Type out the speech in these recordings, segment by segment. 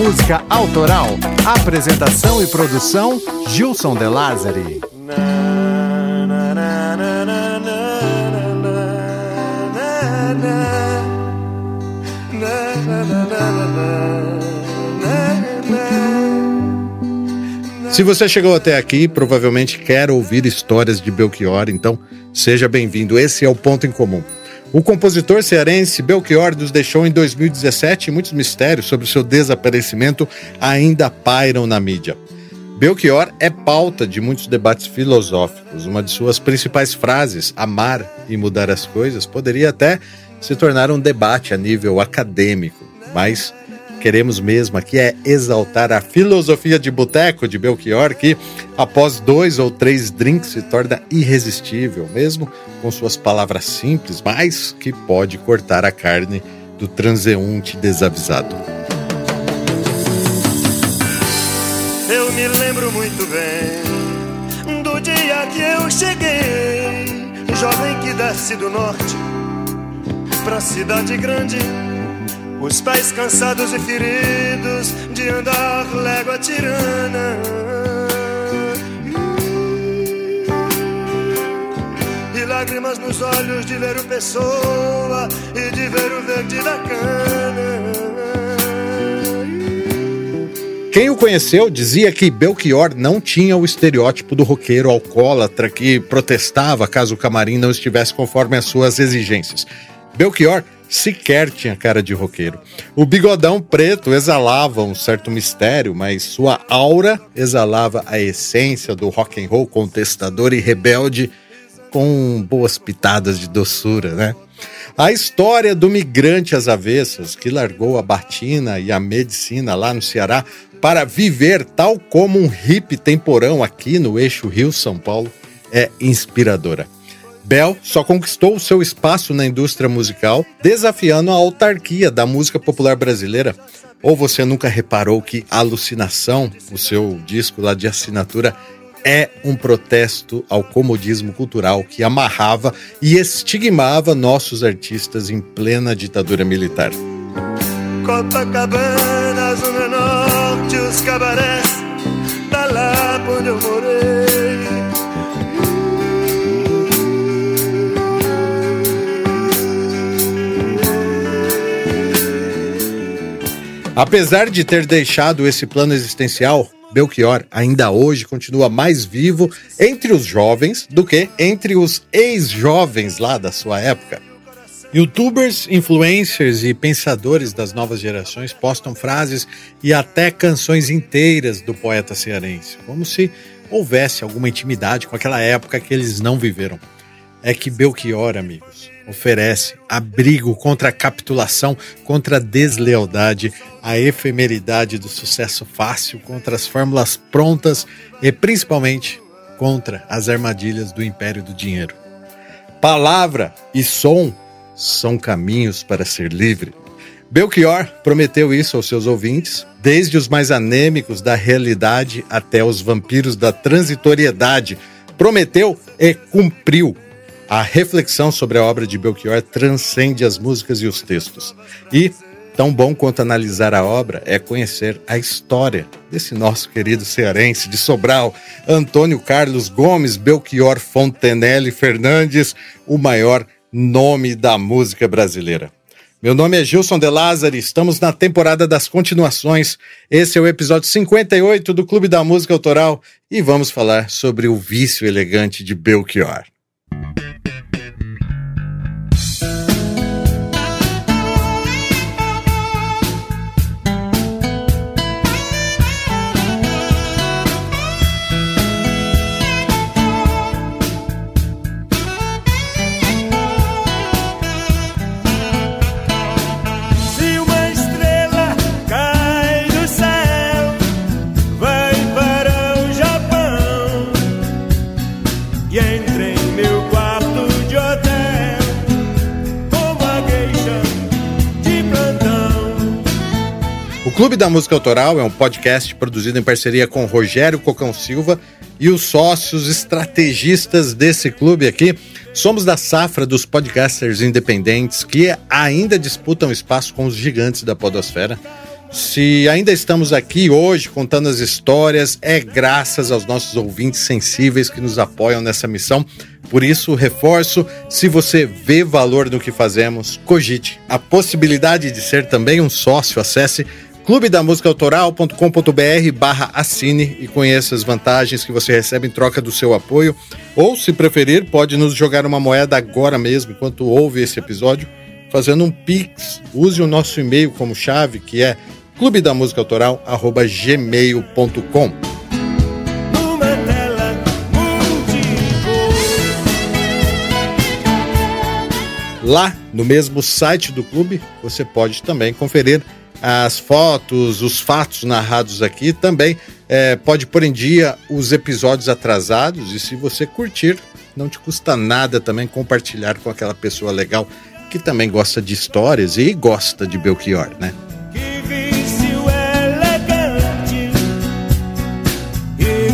música autoral. Apresentação e produção: Gilson De Lázari. Se você chegou até aqui, provavelmente quer ouvir histórias de Belchior, então seja bem-vindo. Esse é o ponto em comum. O compositor cearense Belchior nos deixou em 2017 e muitos mistérios sobre seu desaparecimento ainda pairam na mídia. Belchior é pauta de muitos debates filosóficos. Uma de suas principais frases, amar e mudar as coisas, poderia até se tornar um debate a nível acadêmico, mas queremos mesmo aqui é exaltar a filosofia de boteco de Belchior, que após dois ou três drinks se torna irresistível, mesmo com suas palavras simples, mas que pode cortar a carne do transeunte desavisado. Eu me lembro muito bem do dia que eu cheguei, jovem que desce do norte pra cidade grande os pés cansados e feridos de andar légua tirana. E lágrimas nos olhos de ler o Pessoa e de ver o verde da cana. Quem o conheceu dizia que Belchior não tinha o estereótipo do roqueiro alcoólatra que protestava caso o camarim não estivesse conforme as suas exigências. Belchior sequer tinha cara de roqueiro. O bigodão preto exalava um certo mistério, mas sua aura exalava a essência do rock and roll contestador e rebelde com boas pitadas de doçura, né? A história do migrante às avessas que largou a batina e a medicina lá no Ceará para viver tal como um hippie temporão aqui no eixo Rio-São Paulo é inspiradora. Bell só conquistou o seu espaço na indústria musical desafiando a autarquia da música popular brasileira. Ou você nunca reparou que Alucinação, o seu disco lá de assinatura, é um protesto ao comodismo cultural que amarrava e estigmava nossos artistas em plena ditadura militar. Copacabana, Zona Norte, os cabarés, da lá. Apesar de ter deixado esse plano existencial, Belchior ainda hoje continua mais vivo entre os jovens do que entre os ex-jovens lá da sua época. Youtubers, influencers e pensadores das novas gerações postam frases e até canções inteiras do poeta cearense, como se houvesse alguma intimidade com aquela época que eles não viveram. É que Belchior, amigos, oferece abrigo contra a capitulação, contra a deslealdade, a efemeridade do sucesso fácil, contra as fórmulas prontas e principalmente contra as armadilhas do império do dinheiro. Palavra e som são caminhos para ser livre. Belchior prometeu isso aos seus ouvintes, desde os mais anêmicos da realidade até os vampiros da transitoriedade. Prometeu e cumpriu a reflexão sobre a obra de Belchior transcende as músicas e os textos. E, tão bom quanto analisar a obra é conhecer a história desse nosso querido cearense de Sobral, Antônio Carlos Gomes Belchior Fontenelle Fernandes, o maior nome da música brasileira. Meu nome é Gilson De Lázari, estamos na temporada das continuações. Esse é o episódio 58 do Clube da Música Autoral e vamos falar sobre o vício elegante de Belchior. Clube da Música Autoral é um podcast produzido em parceria com Rogério Cocão Silva e os sócios estrategistas desse clube aqui. Somos da safra dos podcasters independentes que ainda disputam espaço com os gigantes da podosfera. Se ainda estamos aqui hoje contando as histórias, é graças aos nossos ouvintes sensíveis que nos apoiam nessa missão. Por isso, reforço: se você vê valor no que fazemos, cogite a possibilidade de ser também um sócio. Acesse clubedamusicaautoral.com.br barra assine e conheça as vantagens que você recebe em troca do seu apoio. Ou, se preferir, pode nos jogar uma moeda agora mesmo, enquanto ouve esse episódio, fazendo um Pix. Use o nosso e-mail como chave, que é clubedamusicaautoral.gmail.com. Lá no mesmo site do clube, você pode também conferir as fotos, os fatos narrados aqui. Também é, pode pôr em dia os episódios atrasados. E se você curtir, não te custa nada também compartilhar com aquela pessoa legal que também gosta de histórias e gosta de Belchior, né?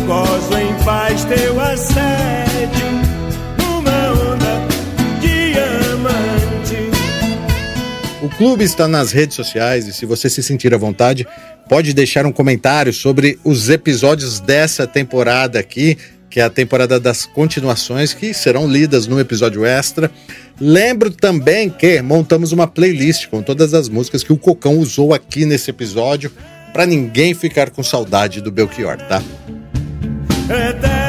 gozo em paz teu assédio O clube está nas redes sociais e se você se sentir à vontade, pode deixar um comentário sobre os episódios dessa temporada aqui, que é a temporada das continuações que serão lidas no episódio extra. Lembro também que montamos uma playlist com todas as músicas que o Cocão usou aqui nesse episódio, para ninguém ficar com saudade do Belchior, tá? eterna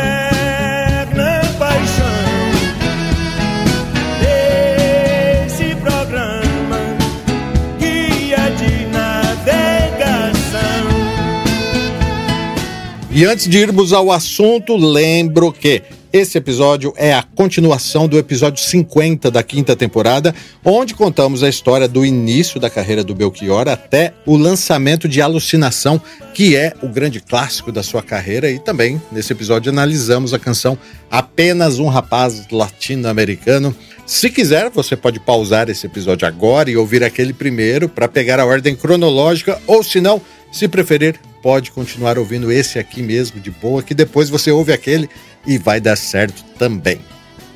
E antes de irmos ao assunto, lembro que esse episódio é a continuação do episódio 50 da quinta temporada, onde contamos a história do início da carreira do Belchior até o lançamento de Alucinação, que é o grande clássico da sua carreira, e também nesse episódio analisamos a canção Apenas um Rapaz Latino-Americano. Se quiser, você pode pausar esse episódio agora e ouvir aquele primeiro para pegar a ordem cronológica, ou se não, se preferir, pode continuar ouvindo esse aqui mesmo de boa, que depois você ouve aquele e vai dar certo também.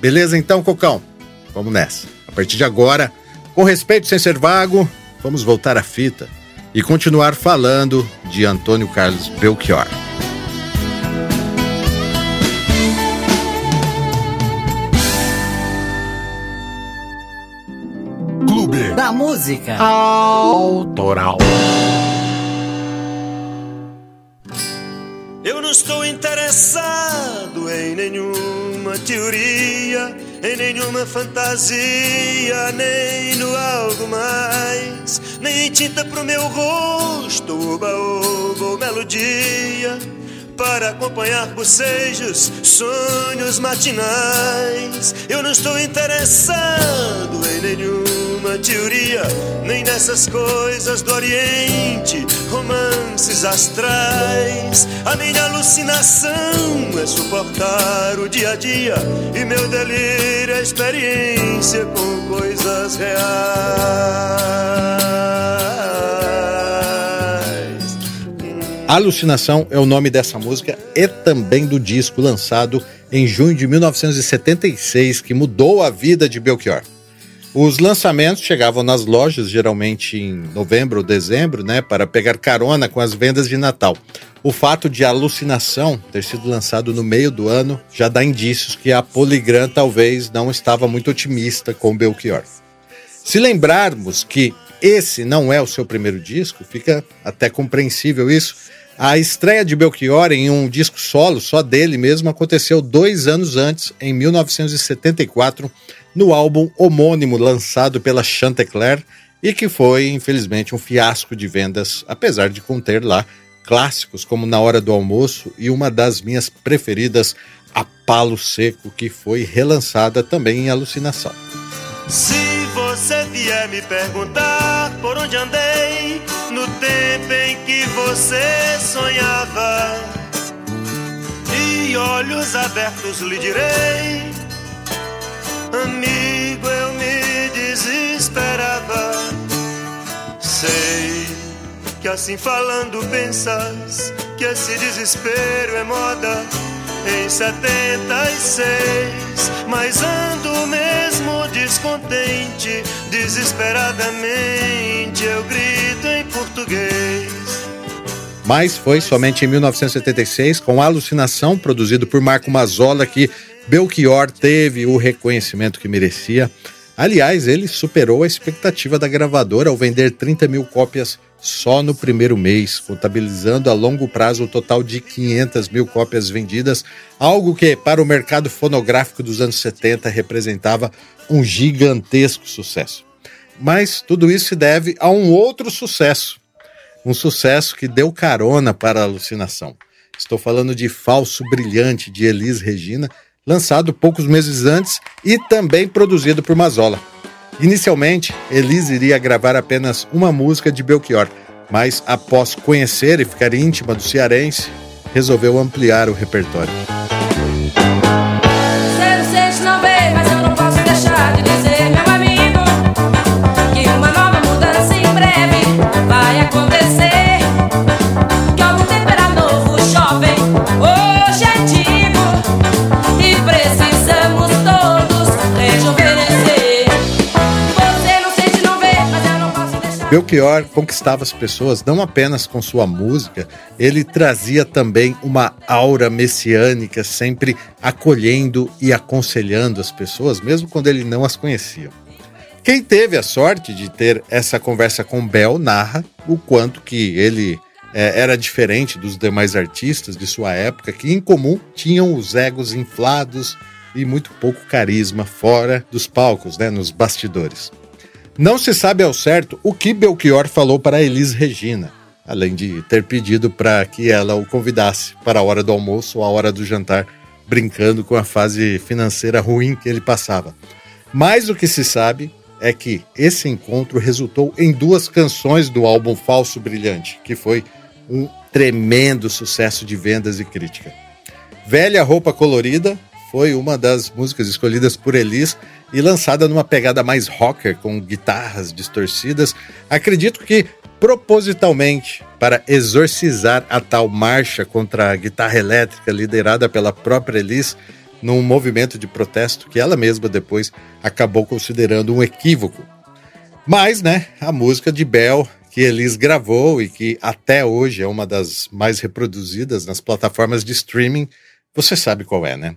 Beleza então, Cocão? Vamos nessa. A partir de agora, com respeito sem ser vago, vamos voltar à fita e continuar falando de Antônio Carlos Belchior. Clube da Música Autoral. Eu não estou interessado em nenhuma teoria, em nenhuma fantasia, nem no algo mais, nem em tinta pro meu rosto, oba-oba ou melodia, para acompanhar bocejos, sonhos matinais. Eu não estou interessado em nenhuma teoria, nem nessas coisas do Oriente astrais. A minha alucinação é suportar o dia a dia e meu delírio é experiência com coisas reais. Alucinação é o nome dessa música e também do disco lançado em junho de 1976 que mudou a vida de Belchior. Os lançamentos chegavam nas lojas geralmente em novembro ou dezembro, né, para pegar carona com as vendas de Natal. O fato de Alucinação ter sido lançado no meio do ano já dá indícios que a Polygram talvez não estava muito otimista com Belchior. Se lembrarmos que esse não é o seu primeiro disco, fica até compreensível isso. A estreia de Belchior em um disco solo, só dele mesmo, aconteceu dois anos antes, em 1974, no álbum homônimo lançado pela Chantecler e que foi, infelizmente, um fiasco de vendas, apesar de conter lá clássicos como Na Hora do Almoço e uma das minhas preferidas, A Palo Seco, que foi relançada também em Alucinação. Se você vier me perguntar por onde andei no tempo em que você sonhava, olhos abertos lhe direi Amigo, eu me desesperava. Sei que assim falando pensas que esse desespero é moda. em 76, mas ando mesmo descontente, desesperadamente eu grito em português. Mas foi somente em 1976, com Alucinação, produzido por Marco Mazzola, que Belchior teve o reconhecimento que merecia. Aliás, ele superou a expectativa da gravadora ao vender 30 mil cópias só no primeiro mês, contabilizando a longo prazo o total de 500 mil cópias vendidas, algo que, para o mercado fonográfico dos anos 70, representava um gigantesco sucesso. Mas tudo isso se deve a um outro sucesso, um sucesso que deu carona para a alucinação. Estou falando de Falso Brilhante, de Elis Regina, lançado poucos meses antes e também produzido por Mazola. Inicialmente, Elis iria gravar apenas uma música de Belchior, mas após conhecer e ficar íntima do cearense, resolveu ampliar o repertório. Belchior conquistava as pessoas não apenas com sua música, ele trazia também uma aura messiânica, sempre acolhendo e aconselhando as pessoas, mesmo quando ele não as conhecia. Quem teve a sorte de ter essa conversa com Bel narra o quanto que ele é, era diferente dos demais artistas de sua época, que em comum tinham os egos inflados e muito pouco carisma fora dos palcos, né, nos bastidores. Não se sabe ao certo o que Belchior falou para Elis Regina, além de ter pedido para que ela o convidasse para a hora do almoço ou a hora do jantar, brincando com a fase financeira ruim que ele passava. Mas o que se sabe é que esse encontro resultou em duas canções do álbum Falso Brilhante, que foi um tremendo sucesso de vendas e crítica. Velha Roupa Colorida foi uma das músicas escolhidas por Elis e lançada numa pegada mais rocker, com guitarras distorcidas, acredito que propositalmente para exorcizar a tal marcha contra a guitarra elétrica liderada pela própria Elis, num movimento de protesto que ela mesma depois acabou considerando um equívoco. Mas, né, a música de Bell que Elis gravou e que até hoje é uma das mais reproduzidas nas plataformas de streaming, você sabe qual é, né?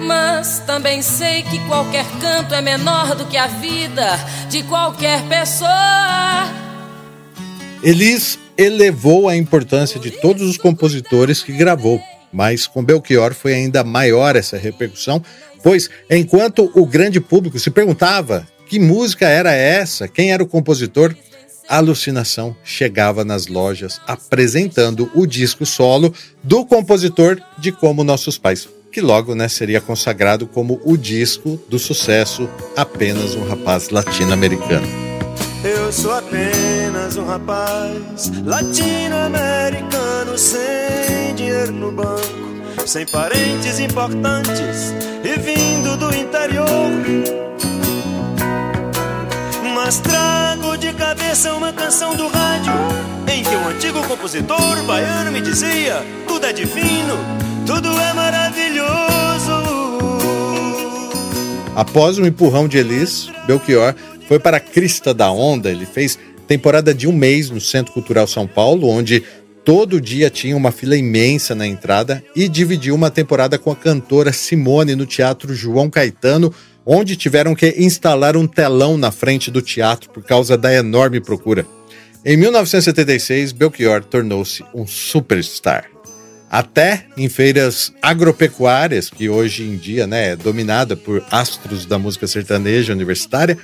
mas também sei que qualquer canto é menor do que a vida de qualquer pessoa. Elis elevou a importância de todos os compositores que gravou, mas com Belchior foi ainda maior essa repercussão, pois enquanto o grande público se perguntava que música era essa, quem era o compositor, a alucinação chegava nas lojas apresentando o disco solo do compositor de Como Nossos Pais que logo né, seria consagrado como o disco do sucesso Apenas um Rapaz Latino-Americano. Eu sou apenas um rapaz latino-americano sem dinheiro no banco, sem parentes importantes e vindo do interior. Mas trago de cabeça uma canção do rádio em que um antigo compositor baiano me dizia: tudo é divino, tudo é maravilhoso. Após um empurrão de Elis, Belchior foi para a crista da onda. Ele fez temporada de um mês no Centro Cultural São Paulo, onde todo dia tinha uma fila imensa na entrada e dividiu uma temporada com a cantora Simone no Teatro João Caetano, onde tiveram que instalar um telão na frente do teatro por causa da enorme procura. Em 1976, Belchior tornou-se um superstar até em feiras agropecuárias, que hoje em dia né, é dominada por astros da música sertaneja universitária,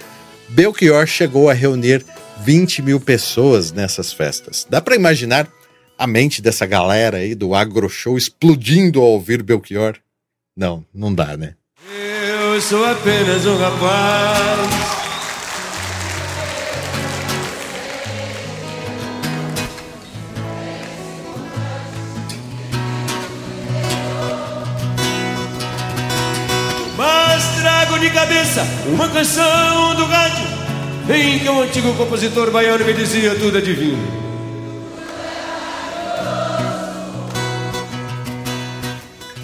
Belchior chegou a reunir 20 mil pessoas nessas festas. Dá para imaginar a mente dessa galera aí do agro show explodindo ao ouvir Belchior? Não, não dá, né? Eu sou apenas um rapaz. De cabeça uma canção do rádio em que um antigo compositor baiano me dizia tudo é divino.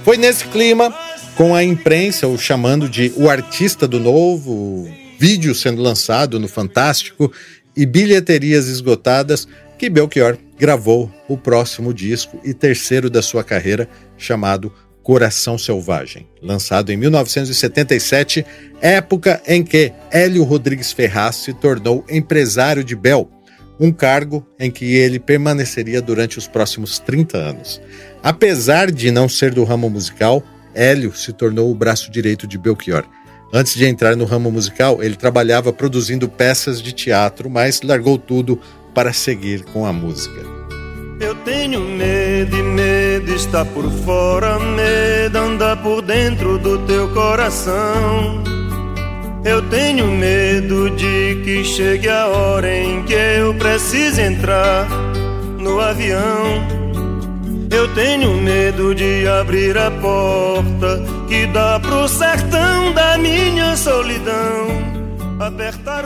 Foi nesse clima, com a imprensa o chamando de o artista do novo, vídeo sendo lançado no Fantástico e bilheterias esgotadas, que Belchior gravou o próximo disco e terceiro da sua carreira, chamado Coração Selvagem, lançado em 1977, época em que Hélio Rodrigues Ferraz se tornou empresário de Bel, um cargo em que ele permaneceria durante os próximos 30 anos. Apesar de não ser do ramo musical, Hélio se tornou o braço direito de Belchior. Antes de entrar no ramo musical, ele trabalhava produzindo peças de teatro, mas largou tudo para seguir com a música. Eu tenho medo medo está por fora, medo anda por dentro do teu coração. Eu tenho medo de que chegue a hora em que eu precise entrar no avião. Eu tenho medo de abrir a porta que dá pro sertão da minha solidão.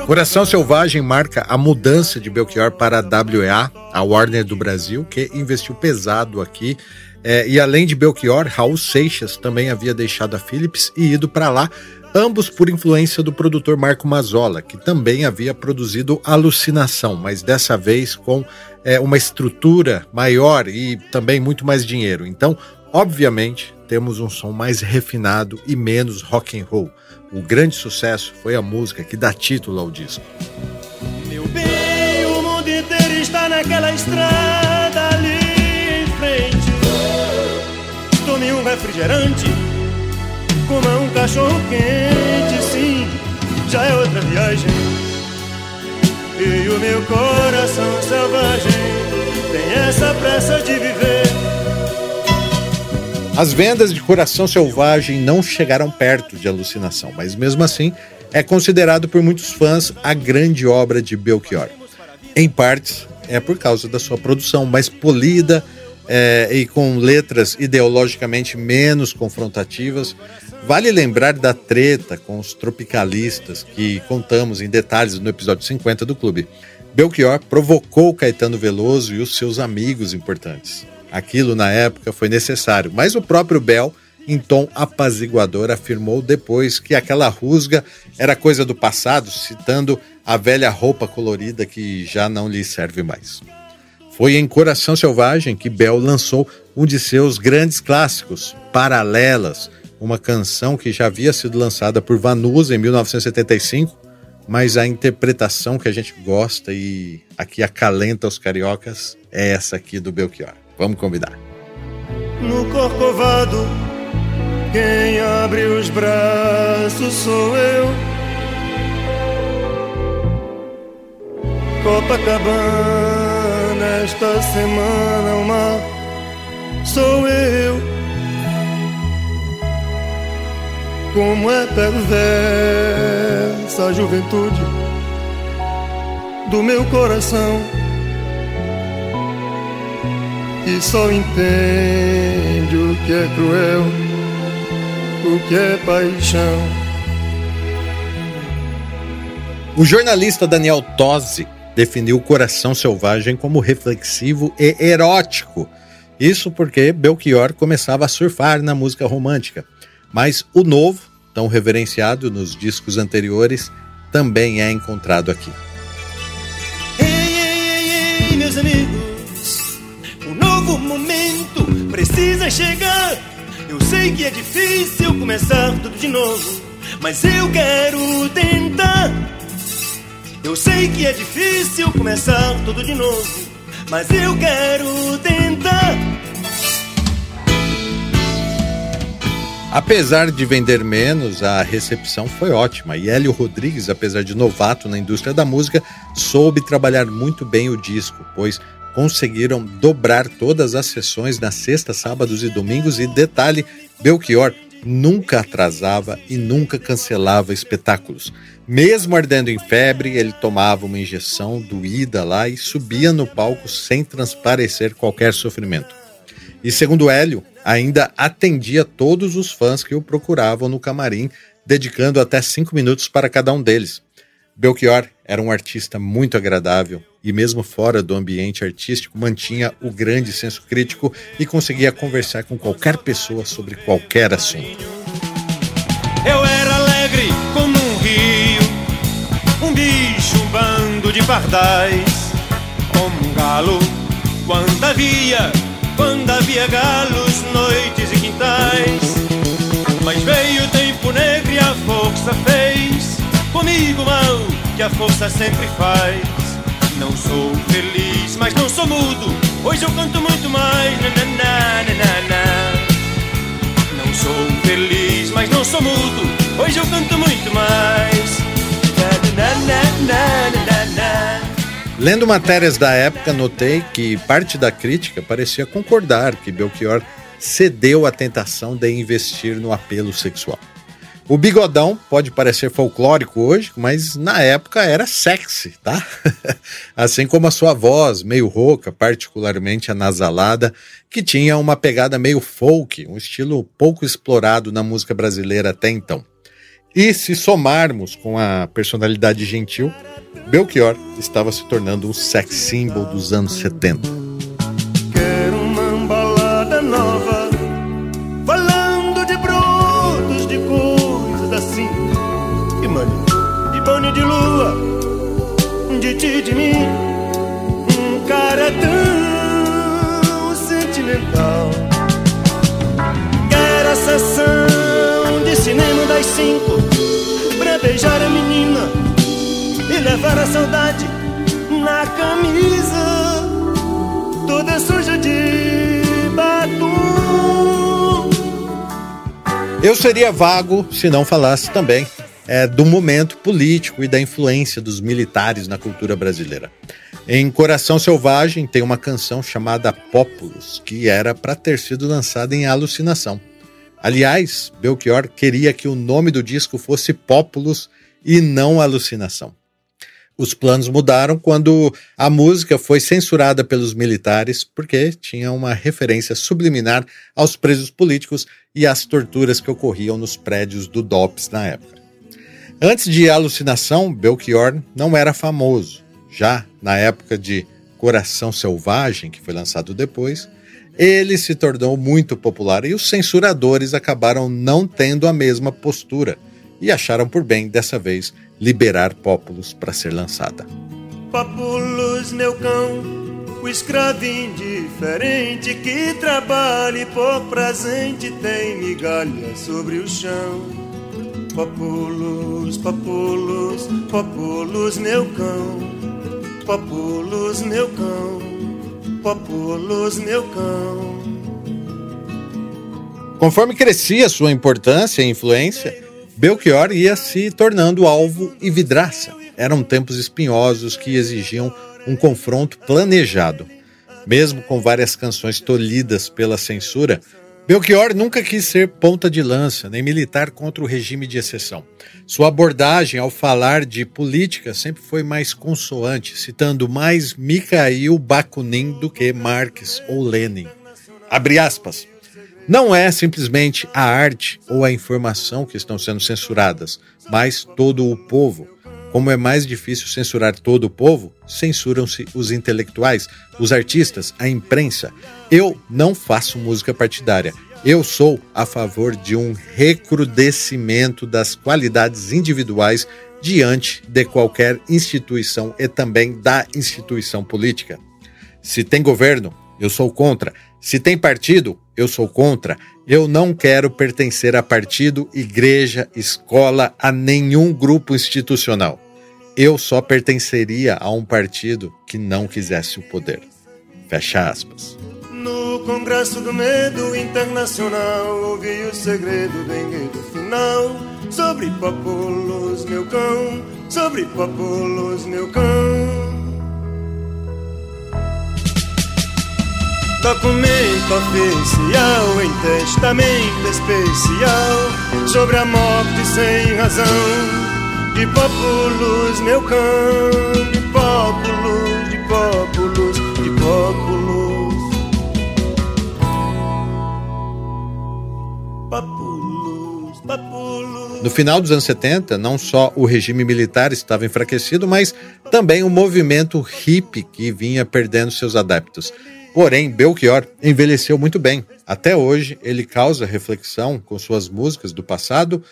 Coração Selvagem marca a mudança de Belchior para a WEA, a Warner do Brasil, que investiu pesado aqui. É, e além de Belchior, Raul Seixas também havia deixado a Philips e ido para lá, ambos por influência do produtor Marco Mazzola, que também havia produzido Alucinação, mas dessa vez com é, uma estrutura maior e também muito mais dinheiro. Então, obviamente, temos um som mais refinado e menos rock and roll. O grande sucesso foi a música que dá título ao disco. Meu bem, o mundo inteiro está naquela estrada ali em frente. Tome um refrigerante, coma um cachorro quente, sim, já é outra viagem. E o meu coração selvagem tem essa pressa de viver. As vendas de Coração Selvagem não chegaram perto de Alucinação, mas mesmo assim é considerado por muitos fãs a grande obra de Belchior. Em partes, é por causa da sua produção mais polida é, e com letras ideologicamente menos confrontativas, Vale lembrar da treta com os tropicalistas que contamos em detalhes no episódio 50 do clube. Belchior provocou Caetano Veloso e os seus amigos importantes. Aquilo na época foi necessário, mas o próprio Bel, em tom apaziguador, afirmou depois que aquela rusga era coisa do passado, citando a velha roupa colorida que já não lhe serve mais. Foi em Coração Selvagem que Bel lançou um de seus grandes clássicos, Paralelas uma canção que já havia sido lançada por Vanusa em 1975, mas a interpretação que a gente gosta e aqui acalenta os cariocas é essa aqui do Belchior. Vamos convidar. No Corcovado, quem abre os braços sou eu. Copacabana, esta semana o mar sou eu. Como é perversa a juventude do meu coração E só entende o que é cruel, o que é paixão. O jornalista Daniel Tosi definiu o Coração Selvagem como reflexivo e erótico. Isso porque Belchior começava a surfar na música romântica. Mas o novo, tão reverenciado nos discos anteriores, também é encontrado aqui. Ei, ei, ei, ei, meus amigos, novo momento precisa chegar. Eu sei que é difícil começar tudo de novo, mas eu quero tentar. Eu sei que é difícil começar tudo de novo, mas eu quero tentar. Apesar de vender menos, a recepção foi ótima e Hélio Rodrigues, apesar de novato na indústria da música, soube trabalhar muito bem o disco, pois conseguiram dobrar todas as sessões nas sextas, sábados e domingos e detalhe, Belchior nunca atrasava e nunca cancelava espetáculos. Mesmo ardendo em febre, ele tomava uma injeção doída lá e subia no palco sem transparecer qualquer sofrimento. E segundo Hélio, ainda atendia todos os fãs que o procuravam no camarim, dedicando até cinco minutos para cada um deles. Belchior era um artista muito agradável e, mesmo fora do ambiente artístico, mantinha o grande senso crítico e conseguia conversar com qualquer pessoa sobre qualquer assunto. Eu era alegre como um rio, um bicho, um bando de pardais, como um galo quando havia quando havia galos, noites e quintais. Mas veio o tempo negro e a força fez comigo mal, que a força sempre faz. Não sou feliz, mas não sou mudo. Hoje eu canto muito mais. Não sou feliz, mas não sou mudo. Hoje eu canto muito mais. Lendo matérias da época, notei que parte da crítica parecia concordar que Belchior cedeu à tentação de investir no apelo sexual. O bigodão pode parecer folclórico hoje, mas na época era sexy, tá? assim como a sua voz, meio rouca, particularmente anasalada, que tinha uma pegada meio folk, um estilo pouco explorado na música brasileira até então. E se somarmos com a personalidade gentil, Belchior estava se tornando um sex symbol dos anos 70. De mim. Um cara tão sentimental. Quero a sessão de cinema das cinco, pra beijar a menina e levar a saudade na camisa toda suja de batom. Eu seria vago se não falasse também é, do momento político e da influência dos militares na cultura brasileira. Em Coração Selvagem tem uma canção chamada Populus, que era para ter sido lançada em alucinação. Aliás, Belchior queria que o nome do disco fosse Populus e não Alucinação. Os planos mudaram quando a música foi censurada pelos militares porque tinha uma referência subliminar aos presos políticos e às torturas que ocorriam nos prédios do DOPS na época. Antes de Alucinação, Belchior não era famoso. Já na época de Coração Selvagem, que foi lançado depois, ele se tornou muito popular e os censuradores acabaram não tendo a mesma postura e acharam por bem, dessa vez, liberar Populus para ser lançada. Populus, meu cão, o escravo indiferente que trabalha e por presente tem migalha sobre o chão. Populus, Populus, Populus, meu cão. Populus, meu cão. Populus, meu cão. Conforme crescia sua importância e influência, Belchior ia se tornando alvo e vidraça. Eram tempos espinhosos que exigiam um confronto planejado. Mesmo com várias canções tolhidas pela censura, Belchior nunca quis ser ponta de lança, nem militar contra o regime de exceção. Sua abordagem ao falar de política sempre foi mais consoante, citando mais Mikhail Bakunin do que Marx ou Lenin. Abre aspas. Não é simplesmente a arte ou a informação que estão sendo censuradas, mas todo o povo. Como é mais difícil censurar todo o povo, censuram-se os intelectuais, os artistas, a imprensa. Eu não faço música partidária. Eu sou a favor de um recrudescimento das qualidades individuais diante de qualquer instituição e também da instituição política. Se tem governo, eu sou contra. Se tem partido, eu sou contra. Eu não quero pertencer a partido, igreja, escola, a nenhum grupo institucional. Eu só pertenceria a um partido que não quisesse o poder. Fecha aspas. No Congresso do Medo Internacional ouvi o segredo do enredo final sobre Populos, meu cão, sobre Populos, meu cão. Documento oficial em testamento especial sobre a morte sem razão de Populus, meu cão, de Populus, de Populus, de Populus. Populus, Populus. No final dos anos 70, não só o regime militar estava enfraquecido, mas também o movimento hippie que vinha perdendo seus adeptos. Porém, Belchior envelheceu muito bem. Até hoje, ele causa reflexão com suas músicas do passado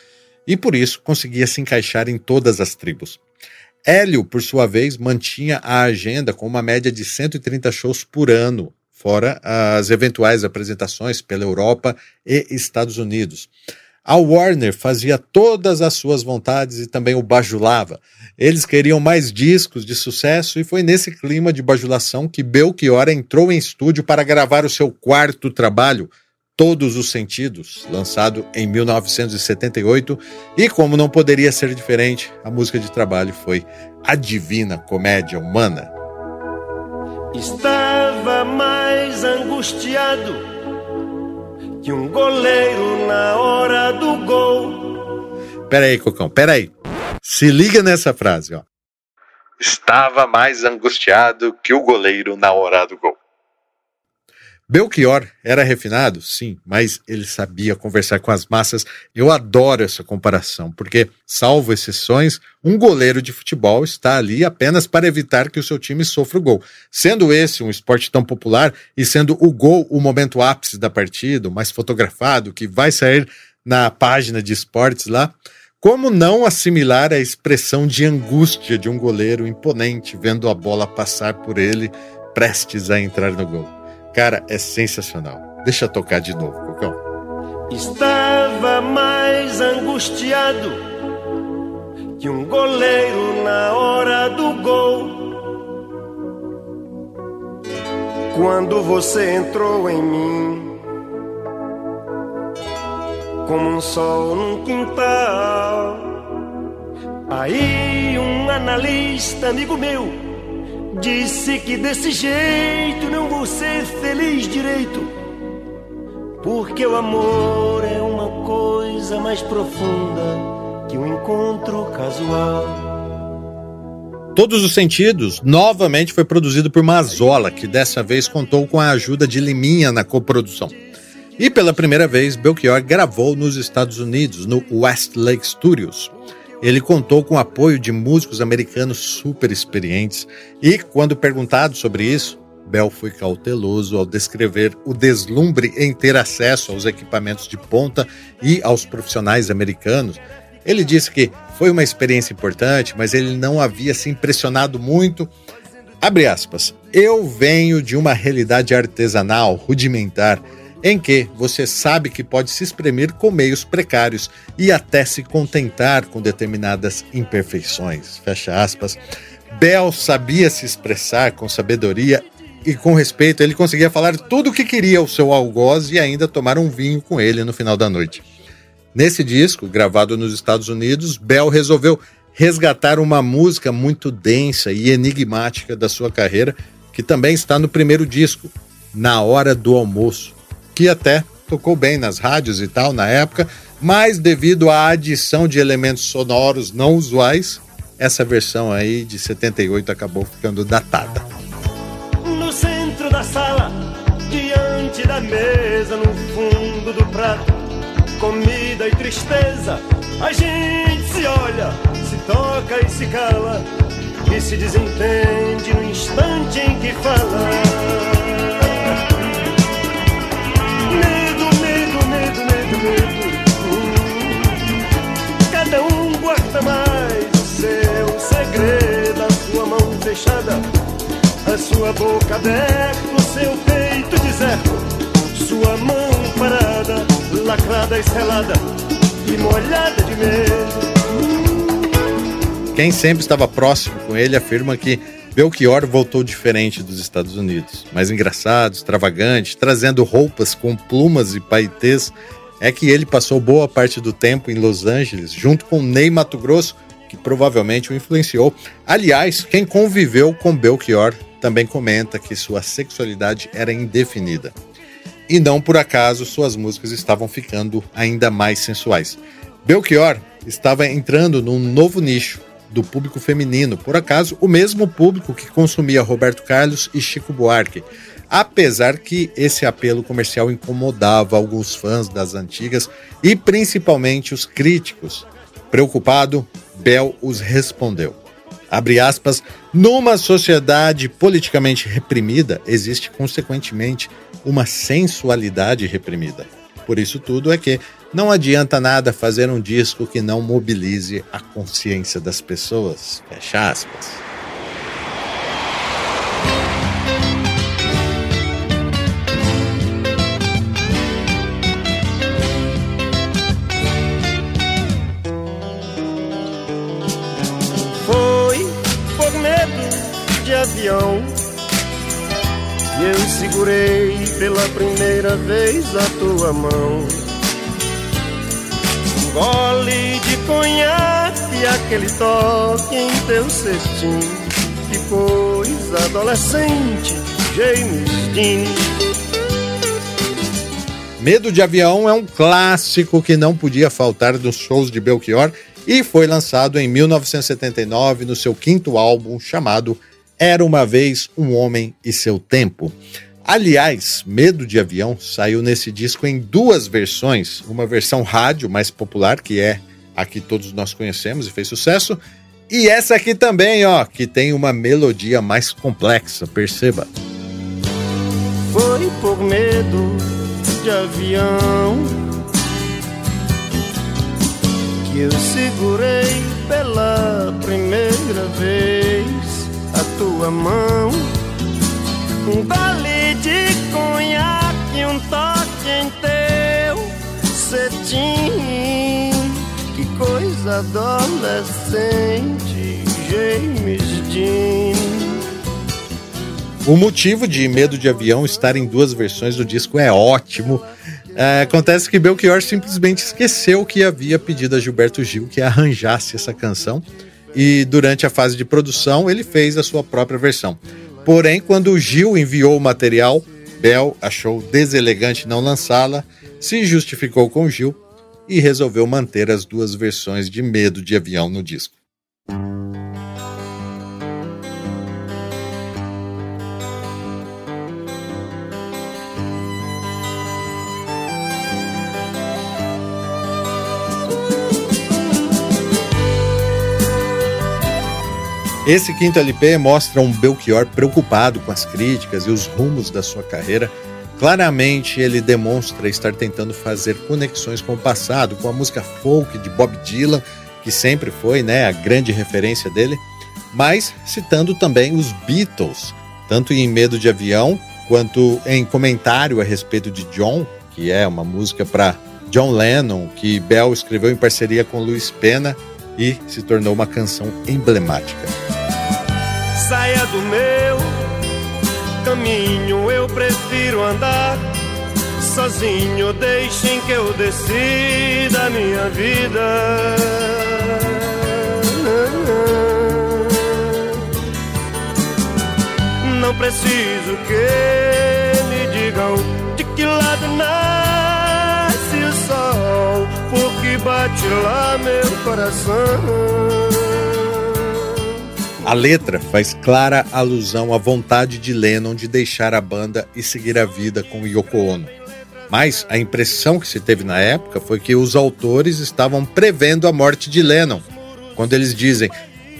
e por isso conseguia se encaixar em todas as tribos. Hélio, por sua vez, mantinha a agenda com uma média de 130 shows por ano, fora as eventuais apresentações pela Europa e Estados Unidos. A Warner fazia todas as suas vontades e também o bajulava. Eles queriam mais discos de sucesso e foi nesse clima de bajulação que Belchior entrou em estúdio para gravar o seu quarto trabalho, Todos os Sentidos, lançado em 1978. E como não poderia ser diferente, a música de trabalho foi A Divina Comédia Humana. Estava mais angustiado que um goleiro na hora do gol. Pera aí, Cocão, pera aí. Se liga nessa frase, ó. Estava mais angustiado que o goleiro na hora do gol. Belchior era refinado, sim, mas ele sabia conversar com as massas. Eu adoro essa comparação, porque, salvo exceções, um goleiro de futebol está ali apenas para evitar que o seu time sofra o gol. Sendo esse um esporte tão popular e sendo o gol o momento ápice da partida, o mais fotografado, que vai sair na página de esportes lá, como não assimilar a expressão de angústia de um goleiro imponente vendo a bola passar por ele, prestes a entrar no gol? Cara, é sensacional. Deixa eu tocar de novo, Cocão. Estava mais angustiado que um goleiro na hora do gol. Quando você entrou em mim, como um sol num quintal. Aí um analista, amigo meu, Disse que desse jeito não vou ser feliz direito. Porque o amor é uma coisa mais profunda que um encontro casual. Todos os Sentidos novamente foi produzido por Mazola, que dessa vez contou com a ajuda de Liminha na coprodução. E pela primeira vez, Belchior gravou nos Estados Unidos, no Westlake Studios. Ele contou com o apoio de músicos americanos super experientes e, quando perguntado sobre isso, Bell foi cauteloso ao descrever o deslumbre em ter acesso aos equipamentos de ponta e aos profissionais americanos. Ele disse que foi uma experiência importante, mas ele não havia se impressionado muito. Abre aspas. Eu venho de uma realidade artesanal, rudimentar em que você sabe que pode se espremer com meios precários e até se contentar com determinadas imperfeições. Fecha aspas. Bell sabia se expressar com sabedoria e com respeito, ele conseguia falar tudo o que queria ao seu algoz e ainda tomar um vinho com ele no final da noite. Nesse disco, gravado nos Estados Unidos, Bell resolveu resgatar uma música muito densa e enigmática da sua carreira, que também está no primeiro disco, Na Hora do Almoço que até tocou bem nas rádios e tal na época, mas devido à adição de elementos sonoros não usuais, essa versão aí de 78 acabou ficando datada. No centro da sala, diante da mesa, no fundo do prato, comida e tristeza, a gente se olha, se toca e se cala, e se desentende no instante em que fala. Fechada, a sua boca aberta, o seu peito deserto, sua mão parada, lacrada e selada e molhada de medo. Quem sempre estava próximo com ele afirma que Belchior voltou diferente dos Estados Unidos, mais engraçado, extravagante, trazendo roupas com plumas e paetês. É que ele passou boa parte do tempo em Los Angeles, junto com Ney Mato Grosso, que provavelmente o influenciou. Aliás, quem conviveu com Belchior também comenta que sua sexualidade era indefinida. E não por acaso suas músicas estavam ficando ainda mais sensuais. Belchior estava entrando num novo nicho do público feminino, por acaso o mesmo público que consumia Roberto Carlos e Chico Buarque, apesar que esse apelo comercial incomodava alguns fãs das antigas e principalmente os críticos. Preocupado, Bel os respondeu. Abre aspas, numa sociedade politicamente reprimida, existe consequentemente uma sensualidade reprimida. Por isso tudo é que não adianta nada fazer um disco que não mobilize a consciência das pessoas. Fecha aspas. Segurei pela primeira vez a tua mão. Um gole de conhaque, aquele toque em teu cestinho. Que coisa adolescente, James Dean. Medo de Avião é um clássico que não podia faltar nos shows de Belchior e foi lançado em 1979 no seu quinto álbum chamado era uma vez um homem e seu tempo. Aliás, Medo de Avião saiu nesse disco em duas versões, uma versão rádio mais popular, que é a que todos nós conhecemos e fez sucesso, e essa aqui também, ó, que tem uma melodia mais complexa, perceba. Foi por medo de avião que eu segurei pela primeira vez a tua mão. Um de conhaque, um toque em teu cetim. Que coisa adolescente, James Dean. O motivo de Medo de Avião estar em duas versões do disco é ótimo. É, acontece que Belchior simplesmente esqueceu que havia pedido a Gilberto Gil que arranjasse essa canção e durante a fase de produção ele fez a sua própria versão. Porém, quando Gil enviou o material, Bel achou deselegante não lançá-la, se justificou com Gil e resolveu manter as duas versões de Medo de Avião no disco. Esse quinto LP mostra um Belchior preocupado com as críticas e os rumos da sua carreira. Claramente, ele demonstra estar tentando fazer conexões com o passado, com a música folk de Bob Dylan, que sempre foi né, a grande referência dele, mas citando também os Beatles, tanto em Medo de Avião, quanto em comentário a respeito de John, que é uma música para John Lennon, que Bell escreveu em parceria com Luiz Pena e se tornou uma canção emblemática. Saia do meu caminho, eu prefiro andar sozinho. Deixem que eu decida a minha vida. Não preciso que me digam de que lado nasce o sol, porque bate lá meu coração. A letra faz clara alusão à vontade de Lennon de deixar a banda e seguir a vida com Yoko Ono. Mas a impressão que se teve na época foi que os autores estavam prevendo a morte de Lennon, quando eles dizem: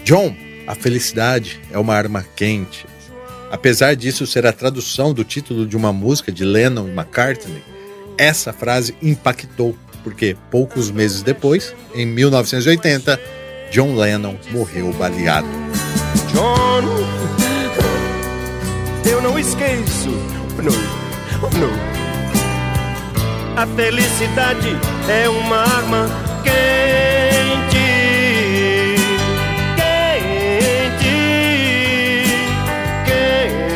John, a felicidade é uma arma quente. Apesar disso ser a tradução do título de uma música de Lennon e McCartney, essa frase impactou, porque poucos meses depois, em 1980, John Lennon morreu baleado. John, eu não esqueço, não, não. A felicidade é uma arma quente, quente, quente.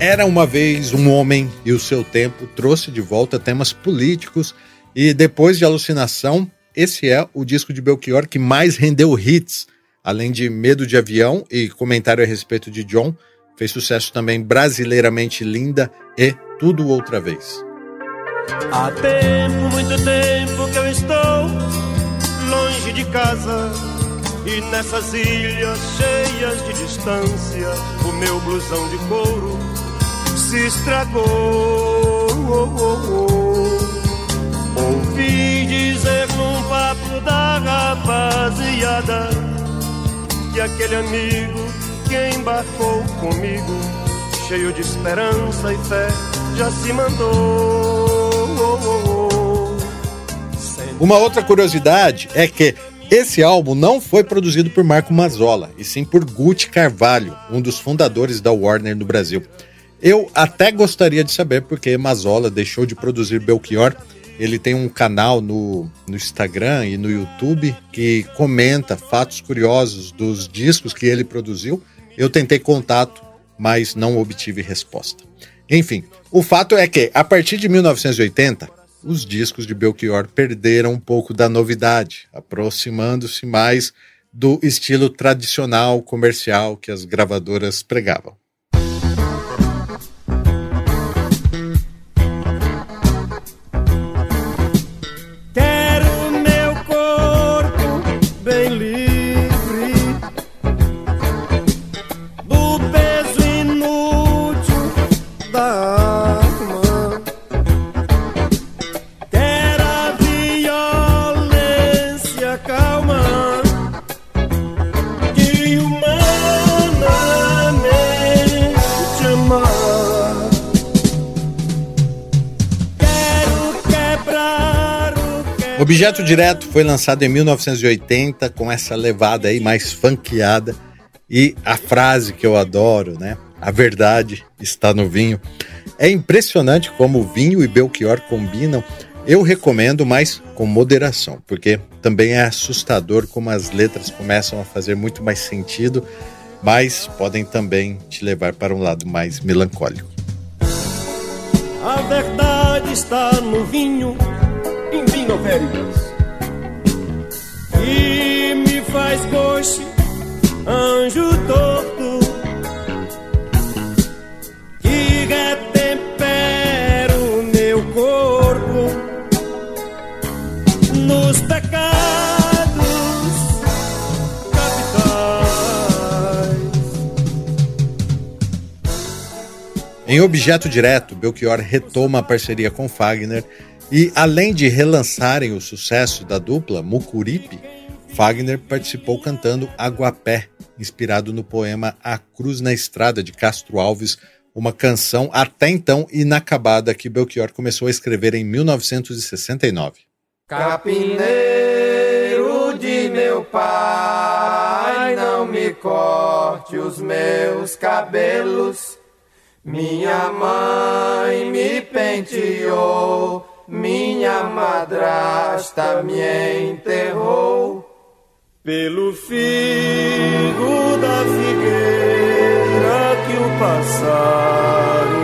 Era uma vez um homem e o seu tempo trouxe de volta temas políticos e depois de Alucinação esse é o disco de Belchior que mais rendeu hits, além de Medo de Avião e comentário a respeito de John, fez sucesso também brasileiramente linda e Tudo Outra Vez. Há tempo, muito tempo que eu estou longe de casa e nessas ilhas cheias de distância, o meu blusão de couro se estragou. Ouvi dizer num papo da rapaziada que aquele amigo que embarcou comigo, cheio de esperança e fé, já se mandou. Uma outra curiosidade é que esse álbum não foi produzido por Marco Mazzola, e sim por Gucci Carvalho, um dos fundadores da Warner no Brasil. Eu até gostaria de saber porque Mazzola deixou de produzir Belchior. Ele tem um canal no, no Instagram e no YouTube que comenta fatos curiosos dos discos que ele produziu. Eu tentei contato, mas não obtive resposta. Enfim, o fato é que, a partir de 1980, os discos de Belchior perderam um pouco da novidade, aproximando-se mais do estilo tradicional comercial que as gravadoras pregavam. Objeto Direto foi lançado em 1980 com essa levada aí mais funkeada e a frase que eu adoro, né? A verdade está no vinho. É impressionante como vinho e Belchior combinam. Eu recomendo, mas com moderação, porque também é assustador como as letras começam a fazer muito mais sentido, mas podem também te levar para um lado mais melancólico. A verdade está no vinho em vinoférias e me faz coxe, anjo torto que nos pecados capitais. Em Objeto Direto, Belchior retoma a parceria com Fagner e além de relançarem o sucesso da dupla Mucuripe, Fagner participou cantando Aguapé, inspirado no poema A Cruz na Estrada de Castro Alves, uma canção até então inacabada que Belchior começou a escrever em 1969. Capineiro de meu pai, não me corte os meus cabelos. Minha mãe me penteou minha madrasta me enterrou pelo figo da figueira que o passarinho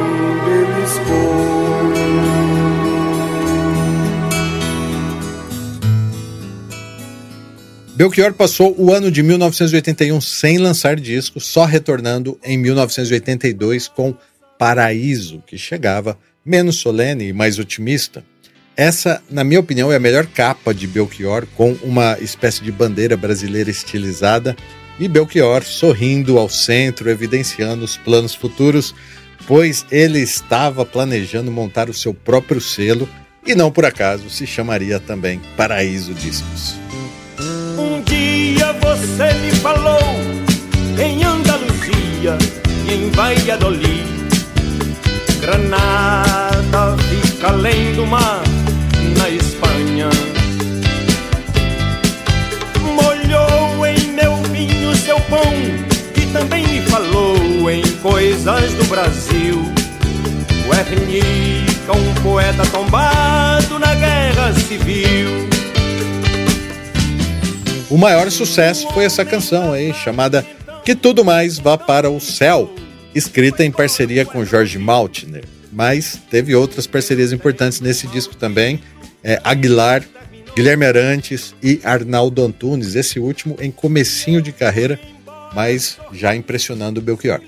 Belchior passou o ano de 1981 sem lançar disco, só retornando em 1982 com Paraíso, que chegava menos solene e mais otimista. Essa, na minha opinião, é a melhor capa de Belchior, com uma espécie de bandeira brasileira estilizada e Belchior sorrindo ao centro, evidenciando os planos futuros, pois ele estava planejando montar o seu próprio selo e não por acaso se chamaria também Paraíso Discos. Você me falou em Andaluzia e em Valladolid, Granada fica além do mar na Espanha. Molhou em meu vinho seu pão e também me falou em coisas do Brasil. Guernica, um poeta tombado na guerra civil. O maior sucesso foi essa canção aí, chamada Que Tudo Mais Vá Para o Céu, escrita em parceria com Jorge Maltner. Mas teve outras parcerias importantes nesse disco também, é, Aguilar, Guilherme Arantes e Arnaldo Antunes, esse último em comecinho de carreira, mas já impressionando o Belchior.